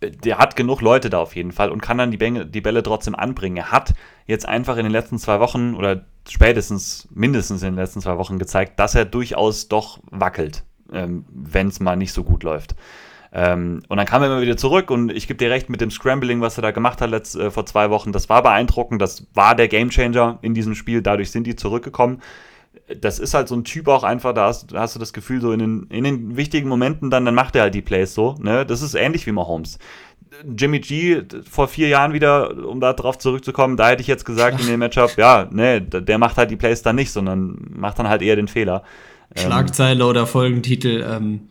der hat genug Leute da auf jeden Fall und kann dann die, Bänge, die Bälle trotzdem anbringen. Er hat jetzt einfach in den letzten zwei Wochen oder spätestens mindestens in den letzten zwei Wochen gezeigt, dass er durchaus doch wackelt, ähm, wenn es mal nicht so gut läuft. Ähm, und dann kam er immer wieder zurück und ich gebe dir recht mit dem Scrambling, was er da gemacht hat letzt, äh, vor zwei Wochen. Das war beeindruckend, das war der Gamechanger in diesem Spiel. Dadurch sind die zurückgekommen. Das ist halt so ein Typ auch einfach, da hast, da hast du das Gefühl, so in den, in den wichtigen Momenten, dann, dann macht er halt die Plays so. Ne? Das ist ähnlich wie Mahomes. Jimmy G vor vier Jahren wieder, um da drauf zurückzukommen, da hätte ich jetzt gesagt in dem Matchup, ja, ne, der macht halt die Plays dann nicht, sondern macht dann halt eher den Fehler. Schlagzeile ähm, oder Folgentitel, ähm,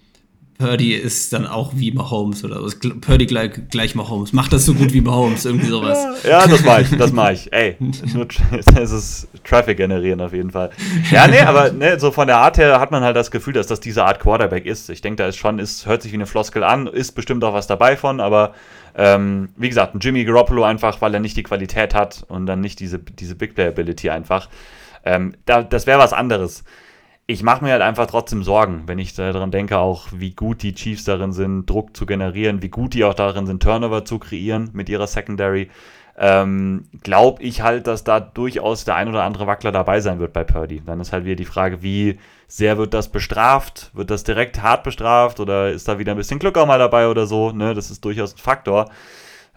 Purdy ist dann auch wie Mahomes oder so. Purdy gleich, gleich Mahomes. Macht das so gut wie Mahomes, irgendwie sowas. Ja, das mache ich, das mache ich. Ey, <laughs> es ist Traffic generieren auf jeden Fall. Ja, nee, aber ne, so von der Art her hat man halt das Gefühl, dass das diese Art Quarterback ist. Ich denke, da ist schon, ist, hört sich wie eine Floskel an, ist bestimmt auch was dabei von, aber ähm, wie gesagt, Jimmy Garoppolo einfach, weil er nicht die Qualität hat und dann nicht diese, diese Big Play Ability einfach. Ähm, da, das wäre was anderes ich mache mir halt einfach trotzdem Sorgen, wenn ich daran denke, auch wie gut die Chiefs darin sind, Druck zu generieren, wie gut die auch darin sind, Turnover zu kreieren mit ihrer Secondary. Ähm, Glaube ich halt, dass da durchaus der ein oder andere Wackler dabei sein wird bei Purdy. Dann ist halt wieder die Frage, wie sehr wird das bestraft? Wird das direkt hart bestraft oder ist da wieder ein bisschen Glück auch mal dabei oder so? Ne? Das ist durchaus ein Faktor.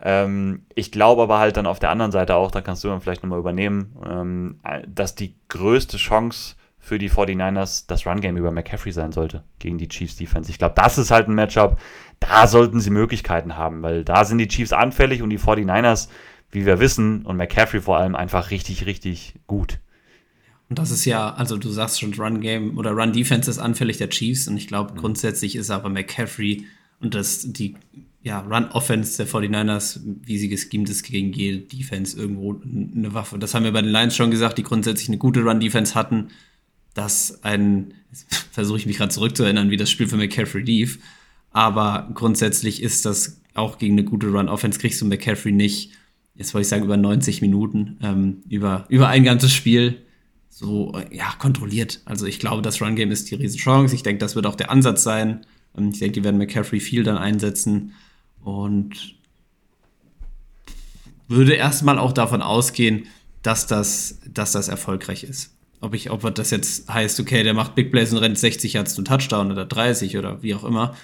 Ähm, ich glaube aber halt dann auf der anderen Seite auch, da kannst du dann vielleicht nochmal übernehmen, ähm, dass die größte Chance für die 49ers das Run-Game über McCaffrey sein sollte gegen die Chiefs Defense. Ich glaube, das ist halt ein Matchup, da sollten sie Möglichkeiten haben, weil da sind die Chiefs anfällig und die 49ers, wie wir wissen, und McCaffrey vor allem einfach richtig, richtig gut. Und das ist ja, also du sagst schon, Run-Game oder Run-Defense ist anfällig der Chiefs und ich glaube, mhm. grundsätzlich ist aber McCaffrey und das, die ja, Run-Offense der 49ers, wie sie geschemt ist gegen jede Defense irgendwo eine Waffe. Das haben wir bei den Lions schon gesagt, die grundsätzlich eine gute Run-Defense hatten dass ein, <laughs> versuche ich mich gerade zurückzuerinnern, wie das Spiel für McCaffrey lief, aber grundsätzlich ist das auch gegen eine gute Run-Offense kriegst du McCaffrey nicht, jetzt wollte ich sagen, über 90 Minuten, ähm, über, über ein ganzes Spiel so ja, kontrolliert. Also ich glaube, das Run-Game ist die Riesenchance. Ich denke, das wird auch der Ansatz sein. Ich denke, die werden McCaffrey viel dann einsetzen und würde erstmal auch davon ausgehen, dass das, dass das erfolgreich ist ob ich, ob das jetzt heißt, okay, der macht Big Plays und rennt 60 Yards zum Touchdown oder 30 oder wie auch immer.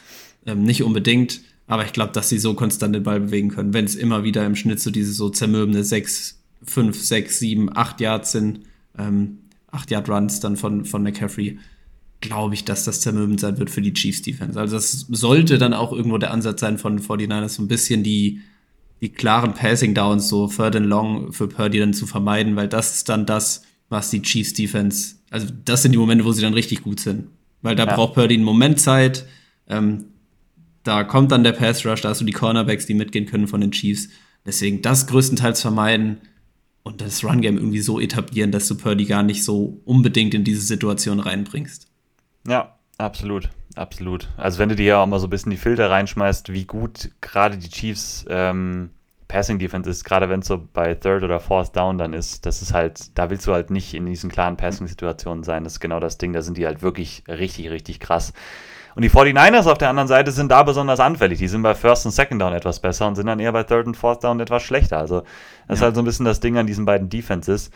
Ähm, nicht unbedingt, aber ich glaube, dass sie so konstant den Ball bewegen können, wenn es immer wieder im Schnitt so diese so zermürbende 6, 5, 6, 7, 8 Yards sind, ähm, 8 Yard Runs dann von, von McCaffrey, glaube ich, dass das zermürbend sein wird für die Chiefs Defense. Also das sollte dann auch irgendwo der Ansatz sein von 49ers, so ein bisschen die, die klaren Passing Downs, so Third and Long für Purdy dann zu vermeiden, weil das ist dann das, was die Chiefs Defense, also das sind die Momente, wo sie dann richtig gut sind. Weil da ja. braucht Purdy einen Moment Zeit. Ähm, da kommt dann der Pass Rush, da hast du die Cornerbacks, die mitgehen können von den Chiefs. Deswegen das größtenteils vermeiden und das Run Game irgendwie so etablieren, dass du Purdy gar nicht so unbedingt in diese Situation reinbringst. Ja, absolut, absolut. Also wenn du dir ja auch mal so ein bisschen die Filter reinschmeißt, wie gut gerade die Chiefs ähm, Passing Defense ist, gerade wenn es so bei Third oder Fourth Down dann ist, das ist halt, da willst du halt nicht in diesen klaren Passing-Situationen sein. Das ist genau das Ding, da sind die halt wirklich richtig, richtig krass. Und die 49ers auf der anderen Seite sind da besonders anfällig. Die sind bei First und Second Down etwas besser und sind dann eher bei Third und Fourth Down etwas schlechter. Also, das ja. ist halt so ein bisschen das Ding an diesen beiden Defenses.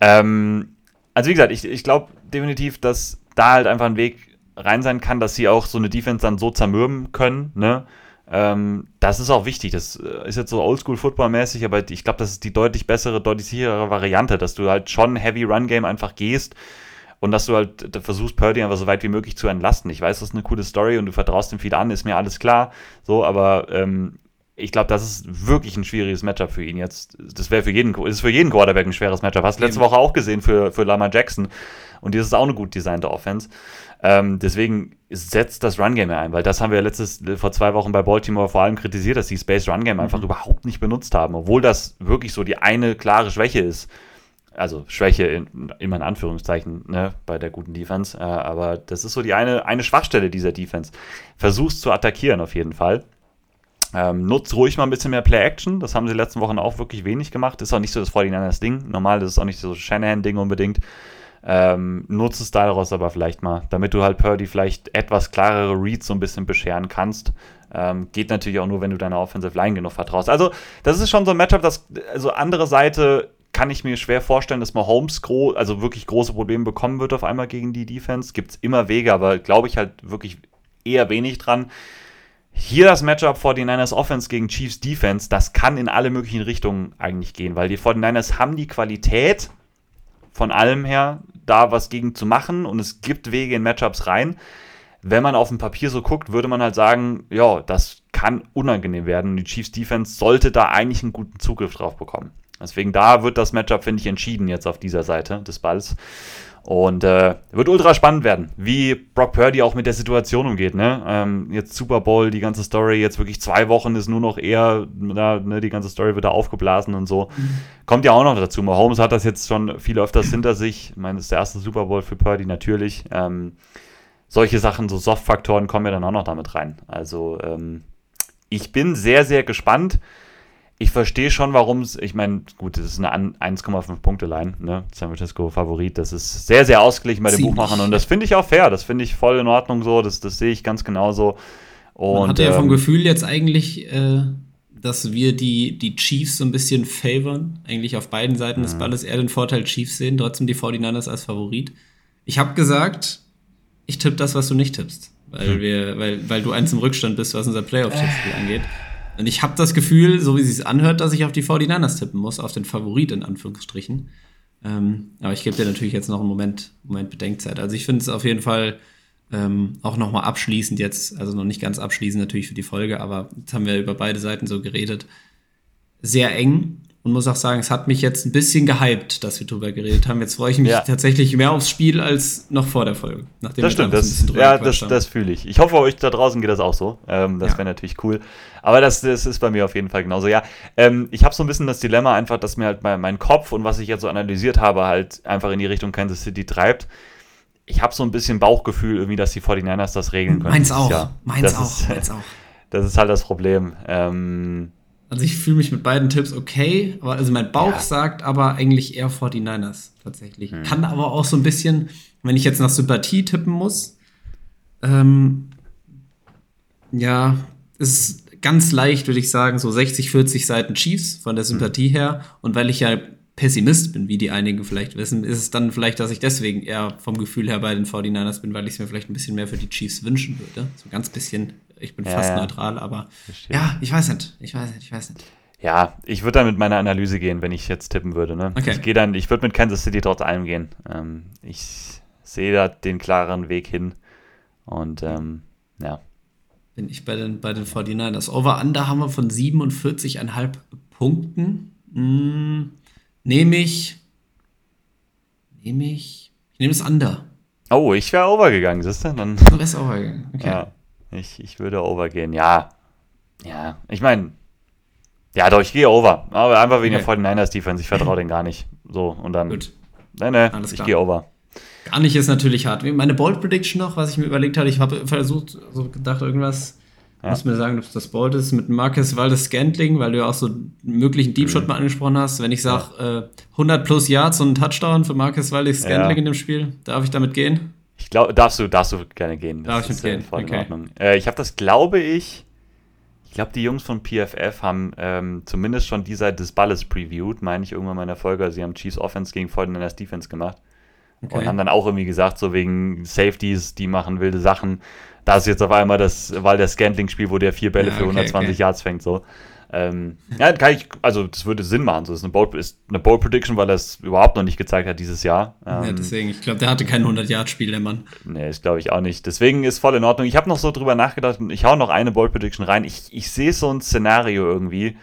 Ähm, also, wie gesagt, ich, ich glaube definitiv, dass da halt einfach ein Weg rein sein kann, dass sie auch so eine Defense dann so zermürben können, ne? Ähm, das ist auch wichtig. Das äh, ist jetzt so Oldschool-Football-mäßig, aber ich glaube, das ist die deutlich bessere, deutlich sicherere Variante, dass du halt schon Heavy Run-Game einfach gehst und dass du halt versuchst, Purdy einfach so weit wie möglich zu entlasten. Ich weiß, das ist eine coole Story und du vertraust ihm viel an, ist mir alles klar. So, aber ähm, ich glaube, das ist wirklich ein schwieriges Matchup für ihn jetzt. Das wäre für jeden, ist für jeden Quarterback ein schweres Matchup. Hast du letzte Woche auch gesehen für, für Lama Jackson. Und das ist auch eine gut designte Offense. Ähm, deswegen setzt das Run-Game ein, weil das haben wir letztes, vor zwei Wochen bei Baltimore vor allem kritisiert, dass die Space Run-Game mhm. einfach überhaupt nicht benutzt haben, obwohl das wirklich so die eine klare Schwäche ist. Also Schwäche in, immer in Anführungszeichen ne, bei der guten Defense, äh, aber das ist so die eine, eine Schwachstelle dieser Defense. Versuchst zu attackieren auf jeden Fall. Ähm, nutzt ruhig mal ein bisschen mehr Play-Action. Das haben sie in den letzten Wochen auch wirklich wenig gemacht. Ist auch nicht so das 49ers Ding. Normal ist es auch nicht so Shanahan-Ding unbedingt. Ähm, nutze es daraus aber vielleicht mal, damit du halt Purdy vielleicht etwas klarere Reads so ein bisschen bescheren kannst. Ähm, geht natürlich auch nur, wenn du deiner Offensive Line genug vertraust. Also, das ist schon so ein Matchup, das, also andere Seite kann ich mir schwer vorstellen, dass Mahomes gro also wirklich große Probleme bekommen wird auf einmal gegen die Defense. Gibt es immer Wege, aber glaube ich halt wirklich eher wenig dran. Hier das Matchup 49ers Offense gegen Chiefs Defense, das kann in alle möglichen Richtungen eigentlich gehen, weil die 49ers haben die Qualität von allem her, da was gegen zu machen und es gibt Wege in Matchups rein wenn man auf dem Papier so guckt, würde man halt sagen, ja, das kann unangenehm werden. Und die Chiefs Defense sollte da eigentlich einen guten Zugriff drauf bekommen. Deswegen da wird das Matchup, finde ich, entschieden jetzt auf dieser Seite des Balls. Und äh, wird ultra spannend werden, wie Brock Purdy auch mit der Situation umgeht. Ne? Ähm, jetzt Super Bowl, die ganze Story, jetzt wirklich zwei Wochen ist nur noch eher, na, ne, die ganze Story wird da aufgeblasen und so. Kommt ja auch noch dazu. Mahomes hat das jetzt schon viel öfters hinter sich. Ich meine, das ist der erste Super Bowl für Purdy natürlich. Ähm, solche Sachen, so Soft-Faktoren kommen ja dann auch noch damit rein. Also ähm, ich bin sehr, sehr gespannt. Ich verstehe schon, warum es, ich meine, gut, das ist eine 1,5 Punkte Line, ne? San Francisco Favorit. Das ist sehr, sehr ausgeglichen bei den Ziemlich. Buchmachern und das finde ich auch fair. Das finde ich voll in Ordnung so. Das, das sehe ich ganz genauso. Und, Man hatte ja vom ähm, Gefühl jetzt eigentlich, äh, dass wir die, die Chiefs so ein bisschen favoren. Eigentlich auf beiden Seiten des mhm. Balles eher den Vorteil Chiefs sehen, trotzdem die 49ers als Favorit. Ich habe gesagt, ich tippe das, was du nicht tippst. Weil, hm. wir, weil, weil du eins im Rückstand bist, was unser Playoff-Tippspiel äh. angeht. Und ich habe das Gefühl, so wie es sich anhört, dass ich auf die 49ers tippen muss, auf den Favorit in Anführungsstrichen. Ähm, aber ich gebe dir natürlich jetzt noch einen Moment, Moment Bedenkzeit. Also ich finde es auf jeden Fall ähm, auch nochmal abschließend jetzt, also noch nicht ganz abschließend natürlich für die Folge, aber jetzt haben wir über beide Seiten so geredet. Sehr eng und muss auch sagen, es hat mich jetzt ein bisschen gehypt, dass wir drüber geredet haben. Jetzt freue ich mich ja. tatsächlich mehr aufs Spiel als noch vor der Folge. das stimmt, das, ja, das, das fühle ich. Ich hoffe, euch da draußen geht das auch so. Ähm, das ja. wäre natürlich cool. Aber das, das ist bei mir auf jeden Fall genauso. Ja, ähm, ich habe so ein bisschen das Dilemma einfach, dass mir halt mein, mein Kopf und was ich jetzt so analysiert habe, halt einfach in die Richtung Kansas City treibt ich habe so ein bisschen Bauchgefühl irgendwie, dass die 49ers das regeln können. Meins auch. Meins auch. Ist, Meins auch. <laughs> Das ist halt das Problem. Ähm, also ich fühle mich mit beiden Tipps okay, aber also mein Bauch ja. sagt aber eigentlich eher 49ers tatsächlich. Hm. Kann aber auch so ein bisschen, wenn ich jetzt nach Sympathie tippen muss, ähm, ja, ist ganz leicht, würde ich sagen, so 60, 40 Seiten Chiefs von der Sympathie hm. her. Und weil ich ja Pessimist bin, wie die einigen vielleicht wissen, ist es dann vielleicht, dass ich deswegen eher vom Gefühl her bei den 49ers bin, weil ich es mir vielleicht ein bisschen mehr für die Chiefs wünschen würde. So ganz bisschen ich bin ja, fast ja. neutral, aber Verstehe. ja, ich weiß nicht. Ich weiß nicht, ich weiß nicht. Ja, ich würde dann mit meiner Analyse gehen, wenn ich jetzt tippen würde. Ne? Okay. Ich gehe dann, ich würde mit Kansas City trotz allem gehen. Ähm, ich sehe da den klareren Weg hin. Und ähm, ja. Bin ich bei den, bei den 49ers. Over-Under haben wir von 47,5 Punkten. Hm, nehme ich. Nehme ich. Ich nehme es Under. Oh, ich wäre over gegangen, siehst du? Dann, du wärst over gegangen. Okay. Ja. Ich, ich würde over gehen. Ja. Ja. Ich meine, ja, doch, ich gehe over. Aber einfach wegen okay. der 49ers Defense. Ich vertraue denen gar nicht. So, und dann. Gut. Nee, nee, Alles ich gehe over. Gar nicht ist natürlich hart. Meine Bold Prediction noch, was ich mir überlegt habe, ich habe versucht, so gedacht, irgendwas. Ja. Muss mir sagen, ob das Bold ist mit Marcus Waldes Scantling, weil du ja auch so einen möglichen Deep Shot mhm. mal angesprochen hast. Wenn ich sage, ja. äh, 100 plus Yards und ein Touchdown für Marcus Waldes Scantling ja. in dem Spiel, darf ich damit gehen? Ich glaube, darfst du, darfst du gerne gehen. Das Darf ich gehen? Voll okay. in Ordnung. Äh, ich habe das, glaube ich, ich glaube, die Jungs von PFF haben ähm, zumindest schon die Seite des Balles previewed, meine ich irgendwann in meiner Folge. Sie haben Chiefs Offense gegen 49ers Defense gemacht. Okay. Und haben dann auch irgendwie gesagt, so wegen Safeties, die machen wilde Sachen. Da ist jetzt auf einmal das, weil der Scantling-Spiel, wo der vier Bälle ja, für 120 okay. Yards fängt, so. Ähm, ja, kann ich, also das würde Sinn machen. So ist eine Bold, ist eine Bold Prediction, weil er es überhaupt noch nicht gezeigt hat dieses Jahr. Ähm, ja, deswegen, ich glaube, der hatte kein 100-Yard-Spiel, der Mann. Nee, das glaube ich auch nicht. Deswegen ist voll in Ordnung. Ich habe noch so drüber nachgedacht und ich hau noch eine Bold Prediction rein. Ich, ich sehe so ein Szenario irgendwie.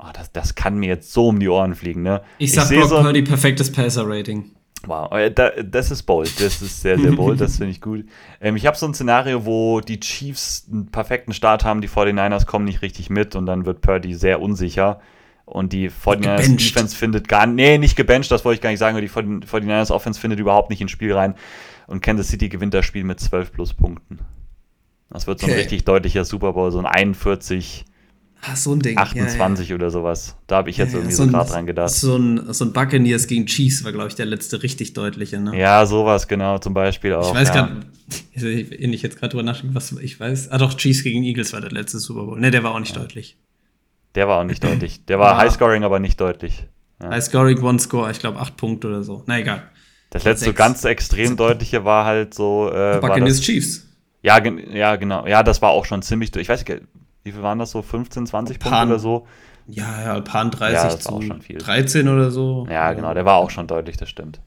Oh, das, das kann mir jetzt so um die Ohren fliegen, ne? Ich sag ich Brock so Purdy perfektes Passer-Rating. Wow, äh, das ist bold. Das ist sehr, sehr bold. das <laughs> finde ich gut. Ähm, ich habe so ein Szenario, wo die Chiefs einen perfekten Start haben, die 49ers kommen nicht richtig mit und dann wird Purdy sehr unsicher. Und die 49ers Defense findet gar nee, nicht gebencht, das wollte ich gar nicht sagen, die 49ers Offense findet überhaupt nicht ins Spiel rein. Und Kansas City gewinnt das Spiel mit 12 plus Punkten. Das wird so ein Okay. richtig deutlicher Super Bowl, so ein 41, Ach, so ein Ding. 28 oder sowas. Da habe ich jetzt Ja, ja. irgendwie so so gerade dran gedacht. So ein, so ein Buccaneers gegen Chiefs war, glaube ich, der letzte richtig deutliche. Ne? Ja, sowas genau, zum Beispiel auch. ich weiß ja. gerade, wenn <laughs> ich jetzt gerade drüber nachdenke, was ich weiß. Ah, doch, Chiefs gegen Eagles war der letzte Super Bowl. Ne, der war auch nicht deutlich. Der war auch nicht <laughs> deutlich. Der war Ja. Highscoring, aber nicht deutlich. Ja. High Scoring, One Score, ich glaube, acht Punkte oder so. Na egal. Das letzte Sechs. ganz extrem deutliche war halt so. Äh, Buccaneers Chiefs. ja, ja, genau. Ja, das war auch schon ziemlich. Ich weiß nicht, wie viel waren das so? 15, 20 Punkte Pan. oder so? Ja, ja, Pan 30 Ja, das zu auch schon viel. 13 oder so. Ja, genau. Der war auch schon deutlich, das stimmt.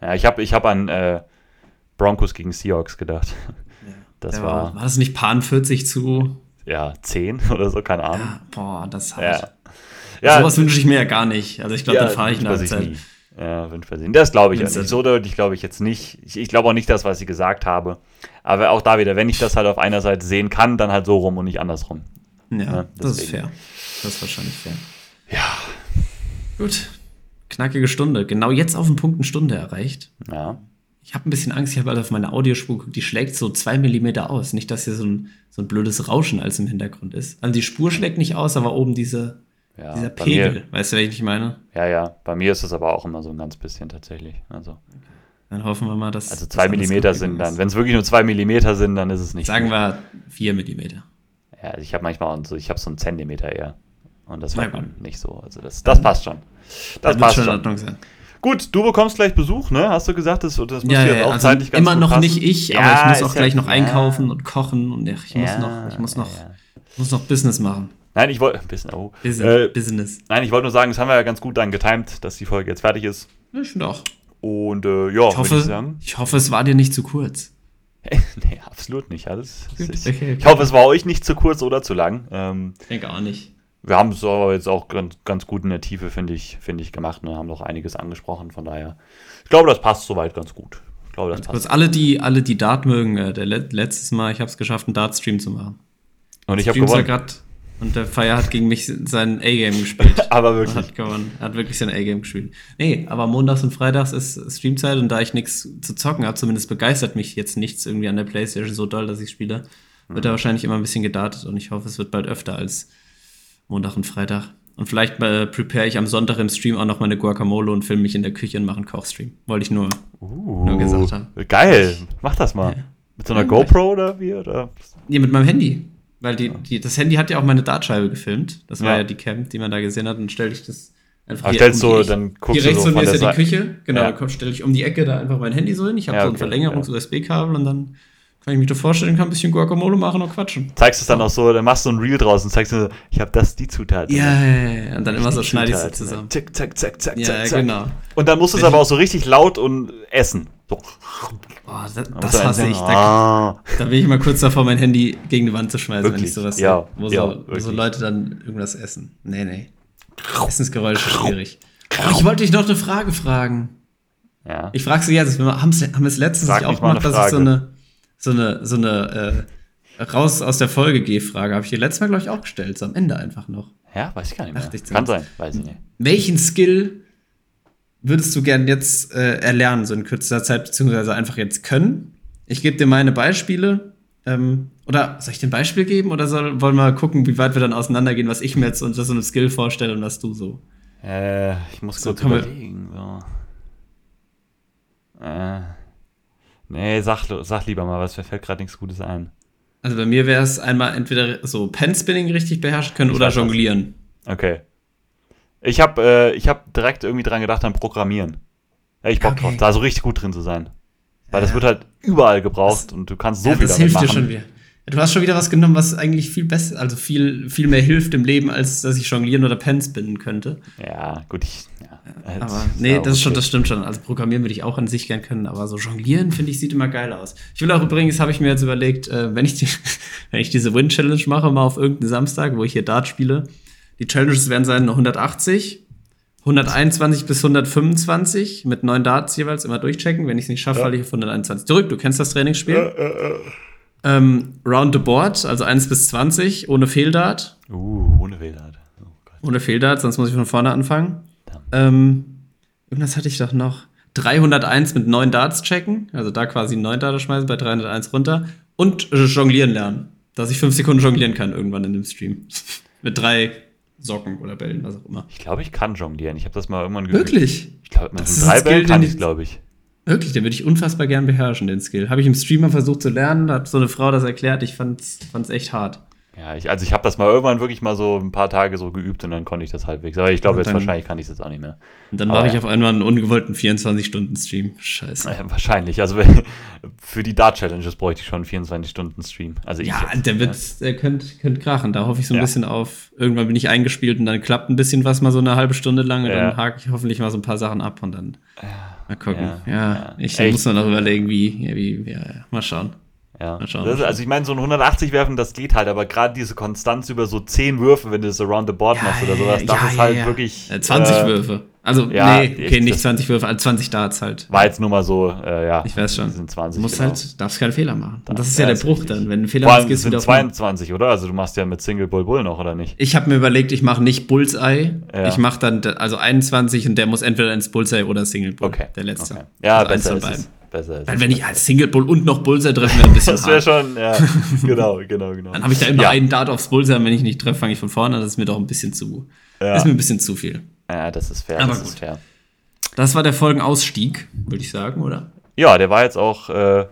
Ja, ich habe ich hab an äh, Broncos gegen Seahawks gedacht. <laughs> Das Der war, war das nicht Pan 40 zu. ja 10 <laughs> oder so, keine Ahnung. Ja, boah, das ist Ja. hart. Ja, Sowas wünsche ich mir ja gar nicht. Also ich glaube, ja, dann fahre ich sich Halbzeit. nie. Ja, nie. Das glaube ich Wenn's nicht. So deutlich glaube ich jetzt nicht. Ich, ich glaube auch nicht das, was ich gesagt habe. Aber auch da wieder, wenn ich das halt auf einer Seite sehen kann, dann halt so rum und nicht andersrum. Ja, Ja, das ist fair. Das ist wahrscheinlich fair. Ja. Gut. Knackige Stunde. Genau jetzt auf den Punkt eine Stunde erreicht. Ja. Ich habe ein bisschen Angst, ich habe halt auf meine Audiospur geguckt, die schlägt so zwei Millimeter aus. Nicht, dass hier so ein, so ein blödes Rauschen als im Hintergrund ist. Also die Spur schlägt nicht aus, aber oben diese, ja dieser Pegel. Mir, Weißt du, was ich meine? ja, ja. Bei mir ist es aber auch immer so ein ganz bisschen tatsächlich. Also, Dann hoffen wir mal, dass. also zwei Millimeter sind dann. Wenn es wirklich nur zwei Millimeter sind, dann ist es nicht. Sagen gut. wir vier Millimeter. Ja, also ich habe manchmal auch so, ich habe so einen Zentimeter eher. Und das man nicht so. Also das, das passt schon. Das passt schon in. Ordnung sein. Gut, du bekommst gleich Besuch, ne? Hast du gesagt, das, das muss Ja, jetzt ja, auch also zeitlich ganz immer noch passen? nicht ich, Ja, aber ich muss auch ja- gleich noch ja. einkaufen und kochen und ich muss noch, ich muss noch, muss noch Business machen. Nein, ich wollte. <laughs> Bisschen, oh. Business. Äh, Business. nein, ich wollte nur sagen, das haben wir ja ganz gut dann getimt, dass die Folge jetzt fertig ist. Ja, ich auch. Und äh, ja, Ich hoffe, ich sagen. ich hoffe, es war dir nicht zu kurz. <laughs> nee, absolut nicht. Alles. Gut, ich, okay, okay. ich hoffe, es war euch nicht zu kurz oder zu lang. Ähm, Ich denke auch nicht. wir haben es aber jetzt auch ganz, ganz gut in der Tiefe, finde ich, finde ich, gemacht. Ne? Haben noch einiges angesprochen. Von daher, ich glaube, das passt soweit ganz gut. Ich glaube, das Kurz passt. alle, die, alle, die Dart mögen, äh, der let letztes Mal, ich habe es geschafft, einen Dart-Stream zu machen. Und ich habe gewonnen. grad, und der Feier hat gegen mich sein A-Game gespielt. <laughs> Aber Er wirklich. hat gewonnen. Er hat wirklich sein A-Game gespielt. Nee, aber montags und freitags ist Streamzeit und da ich nichts zu zocken habe, zumindest begeistert mich jetzt nichts irgendwie an der Playstation so doll, dass ich spiele, wird da wahrscheinlich immer ein bisschen gedartet und ich hoffe, es wird bald öfter als Montag und Freitag. Und vielleicht äh, prepare ich am Sonntag im Stream auch noch meine Guacamole und filme mich in der Küche und mache einen Kochstream. Wollte ich nur. Uh, Nur gesagt haben. Geil. Mach das mal. Ja. Mit so einer Ja, GoPro oder wie? Oder? Nee, mit meinem Handy. Weil die, die, das Handy hat ja auch meine Dartscheibe gefilmt. Das war Ja. ja, die Cam, die man da gesehen hat. Und stelle ich das einfach hier stellst die du, Ecke- dann guckst Hier du rechts so von mir ist ja die. Küche. Genau, Ja. da stelle ich um die Ecke da einfach mein Handy so hin. Ich habe Ja, so ein okay, Verlängerungs-USB-Kabel und dann kann ich mich da vorstellen, kann ein bisschen Guacamole machen und quatschen. Zeigst es dann auch so, dann machst du ein Reel draus und zeigst dir, so, ich habe das, die Zutat. Ja, ja, ja, ja. Und dann immer so schneide ich sie Zutaten, zusammen. Zack, zack, zack, zack, Ja, zack, ja, genau. Und dann musst du es aber auch so richtig laut und essen. Boah, das, das hasse ich. Da, Ah. da bin ich mal kurz davor, mein Handy gegen die Wand zu schmeißen, wenn Wirklich? ich sowas Ja, sehe. Wo, ja, so, wo so. Leute dann irgendwas essen. Nee, nee. Essensgeräusche schwierig. Oh, ich wollte dich noch eine Frage fragen. Ja. Ich frage sie jetzt, wir haben es haben es letztens mich auch gemacht, dass ich so eine, so eine, so eine äh, raus aus der Folge gehe Frage. Habe ich dir letztes Mal, glaube ich, auch gestellt, so am Ende einfach noch. ja, weiß ich gar nicht mehr. Kann sein, weiß ich nicht. Welchen Skill würdest du gern jetzt äh, erlernen, so in kürzester Zeit, beziehungsweise einfach jetzt können? Ich gebe dir meine Beispiele. Ähm, oder soll ich dir ein Beispiel geben oder soll, wollen wir gucken, wie weit wir dann auseinandergehen, was ich mir jetzt unter so einem Skill vorstelle und was du so? Äh, ich muss So, kurz überlegen. So. Äh. Nee, sag, sag lieber mal, was mir fällt gerade nichts Gutes ein. Also bei mir wäre es einmal entweder so Pen-Spinning richtig beherrschen können Ich oder weiß was. jonglieren. Okay. Ich habe äh, ich hab direkt irgendwie dran gedacht an Programmieren. Ja, ich Bock Okay. drauf, da so richtig gut drin zu sein. Weil das Ja. wird halt überall gebraucht und du kannst so ja, viel das damit hilft machen. dir schon wieder. Du hast schon wieder was genommen, was eigentlich viel besser, also viel, viel mehr hilft im Leben, als dass ich jonglieren oder Pen spinnen könnte. Ja, gut, ich. Ja, Aber nee, das, ist schon, das stimmt schon. Also programmieren würde ich auch an sich gern können, aber so jonglieren, finde ich, sieht immer geil aus. Ich will auch übrigens, habe ich mir jetzt überlegt, äh, wenn, ich die, <laughs> wenn ich diese Win-Challenge mache, mal auf irgendeinen Samstag, wo ich hier Dart spiele, die Challenges werden sein 180, 121 bis 125 mit neun Darts jeweils immer durchchecken. Wenn ich es nicht schaffe, Ja. falle ich auf 121 zurück. Du kennst das Trainingsspiel. Äh, äh. Ähm, round the board, also 1 bis 20, ohne Fehldart. Uh, ohne WLAN. Oh Gott. Ohne Fehldart, sonst muss ich von vorne anfangen. Ähm, irgendwas hatte ich doch noch. 301 mit 9 Darts checken, also da quasi 9 Darts schmeißen, bei 301 runter. Und jonglieren lernen. Dass ich fünf Sekunden jonglieren kann irgendwann in dem Stream. <laughs> Mit drei Socken oder Bällen, was auch immer. Ich glaube, ich kann jonglieren. Ich habe das mal irgendwann geübt. Wirklich? Ich glaube, mit drei Bällen kann ich glaube ich. Wirklich, den würde ich unfassbar gern beherrschen, den Skill. Habe ich im Streamer versucht zu lernen, da hat so eine Frau das erklärt, ich fand's, fand's echt hart. Ja, ich, also ich habe das mal irgendwann wirklich mal so ein paar Tage so geübt und dann konnte ich das halbwegs. Aber ich glaube, jetzt dann- wahrscheinlich kann ich es jetzt auch nicht mehr. Und dann mache ich ja. auf einmal einen ungewollten 24-Stunden-Stream. Scheiße. Naja, wahrscheinlich. Also <laughs> für die Dart-Challenges bräuchte ich schon 24-Stunden-Stream. Also Ja, jetzt. der wird, der könnte könnt krachen. Da hoffe ich so ein Ja. bisschen auf. Irgendwann bin ich eingespielt und dann klappt ein bisschen was mal so eine halbe Stunde lang und Ja. dann hake ich hoffentlich mal so ein paar Sachen ab und dann mal gucken. Ja. Ja, Ja. ich Echt. muss noch noch überlegen, wie, ja, wie, ja, ja. mal schauen. Ja. Das, also ich meine, so ein 180 werfen, das geht halt, aber gerade diese Konstanz über so 10 Würfe, wenn du das around the board machst oder sowas, das ja, ist ja, halt ja. wirklich. Äh, 20 äh, Würfe. Also, ja, nee, okay, nicht das- 20 Würfe, also 20 Darts halt. War jetzt nur mal so, äh, ja. Ich weiß schon. Sind 20. Du musst genau. halt, darfst keine Fehler machen. Und das ist Ja, ja der ist Bruch richtig. dann. Wenn einen Fehler machst, gehst du sind wieder auf Null. 22, oder? Also du machst ja mit Single Bull Bull noch, oder nicht? Ich habe mir überlegt, ich mache nicht Bullseye. Ja. Ich mache dann also 21 und der muss entweder ins Bullseye oder Single Bull. Okay. Der letzte. Okay. Ja, Also eins besser ist beiden. es. Besser ist Weil es. wenn ich als Single Bull und noch Bullseye treffe, wäre ein bisschen <laughs> Das wäre schon, ja. <laughs> genau, genau, genau. Dann habe ich da immer ja. einen Dart aufs Bullseye und wenn ich nicht treffe, fange ich von vorne an. Das ist mir doch ein bisschen zu. Ja. Das ist mir ein bisschen zu viel. Ja, das ist fair. Aber das gut. ist fair. Das war der Folgenausstieg, würde ich sagen, oder? Ja, der war jetzt auch äh,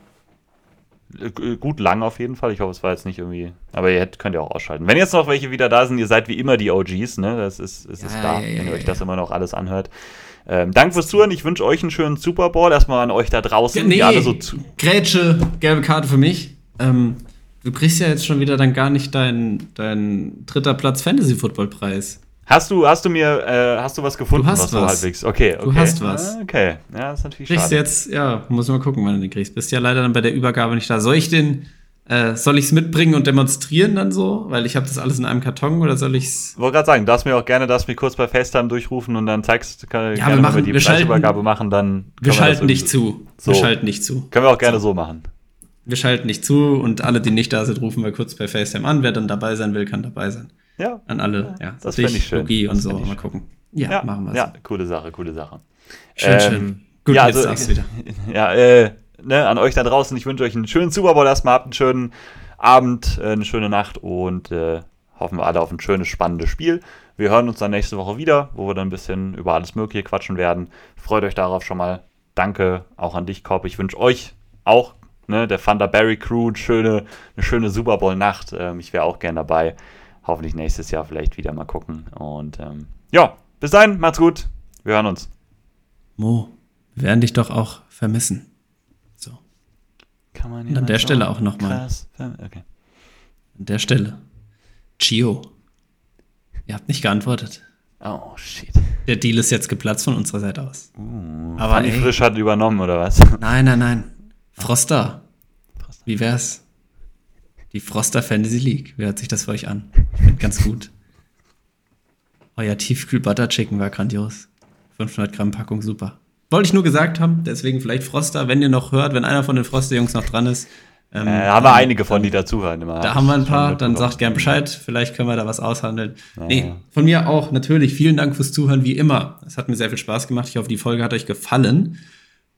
gut lang auf jeden Fall. Ich hoffe, es war jetzt nicht irgendwie. Aber ihr hätt, könnt ja auch ausschalten. Wenn jetzt noch welche wieder da sind, ihr seid wie immer die OGs, ne? Das ist, ist, ist Ja, klar, ja, wenn ihr euch das immer noch alles anhört. Ähm, Danke fürs Zuhören. Ich wünsche euch einen schönen Super Bowl. Erstmal an euch da draußen, die alle so zu. Grätsche, gelbe Karte für mich. Ähm, du kriegst ja jetzt schon wieder dann gar nicht deinen dein dritter Platz Fantasy-Football-Preis. Hast du, hast du mir, äh, hast du was gefunden, Du hast was was. halbwegs? Okay, okay. Du hast was. Ah, Okay, ja, das ist natürlich Kriegst schade. du jetzt, ja, muss mal gucken, wann du den kriegst. Bist ja leider dann bei der Übergabe nicht da. Soll ich den, äh, soll ich es mitbringen und demonstrieren dann so? Weil ich habe das alles in einem Karton oder soll ich's? wollte gerade sagen, du darfst mir auch gerne das mir kurz bei FaceTime durchrufen und dann zeigst, kann, Ja, gerne, wir machen- wenn wir die wir Preisübergabe machen, dann Wir das schalten nicht zu. So. Wir schalten nicht zu. Können wir auch gerne so machen. Wir schalten nicht zu und alle, die nicht da sind, rufen wir kurz per FaceTime an. Wer dann dabei sein will, kann dabei sein. Ja. An alle, ja. das Dich, fänd ich schön. Logi Das und so. fänd ich Mal gucken. Ja, machen wir Ja, coole Sache, coole Sache. Schön, Ähm, schön. Gut, ja, jetzt also, darfst wieder. <laughs> Ja, äh, ne, an euch da draußen, ich wünsche euch einen schönen Super Bowl erstmal, habt einen schönen Abend, äh, eine schöne Nacht und äh, hoffen wir alle auf ein schönes, spannendes Spiel. Wir hören uns dann nächste Woche wieder, wo wir dann ein bisschen über alles Mögliche quatschen werden. Freut euch darauf schon mal. Danke auch an dich, Korb. Ich wünsche euch auch, ne, der Thunderberry Crew, eine schöne, eine schöne Super Bowl-Nacht. Ähm, ich wäre auch gern dabei. Hoffentlich nächstes Jahr vielleicht wieder mal gucken. Und ähm, ja, bis dahin, macht's gut. Wir hören uns. Mo, wir werden dich doch auch vermissen. Kann man an der Stelle auch noch mal. Krass. Okay. an der Stelle. Chio. Ihr habt nicht geantwortet. Oh, shit. Der Deal ist jetzt geplatzt von unserer Seite aus. Aber Aber Fanny ey, Frisch hat übernommen, oder was? <laughs> nein, nein, nein. Froster. Wie wär's? Die Froster Fantasy League. Wie hört sich das für euch an? Ich finde ganz gut. Euer Tiefkühl Butter Chicken war grandios. 500 Gramm Packung, super. Wollte ich nur gesagt haben, deswegen vielleicht Froster, wenn ihr noch hört, wenn einer von den Froster-Jungs noch dran ist. Ähm, Äh, haben wir einige von, die dazuhören immer. Da haben wir ein paar, dann sagt gern Bescheid, vielleicht können wir da was aushandeln. Ja. Nee, von mir auch natürlich vielen Dank fürs Zuhören, wie immer. Es hat mir sehr viel Spaß gemacht. Ich hoffe, die Folge hat euch gefallen.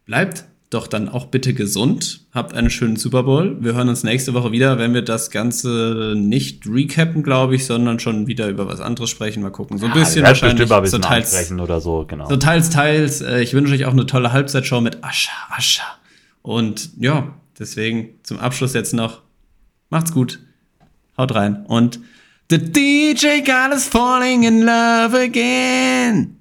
Bleibt doch dann auch bitte gesund. Habt einen schönen Super Bowl. Wir hören uns nächste Woche wieder, wenn wir das Ganze nicht recappen, glaube ich, sondern schon wieder über was anderes sprechen. Mal gucken. So ein Ja, bisschen werden wahrscheinlich. ein bisschen so teils, oder so, genau. so teils, teils. Äh, Ich wünsche euch auch eine tolle Halbzeitshow mit Ascha, Ascha. Und ja, deswegen zum Abschluss jetzt noch. Macht's gut. Haut rein. Und The DJ God is falling in love again.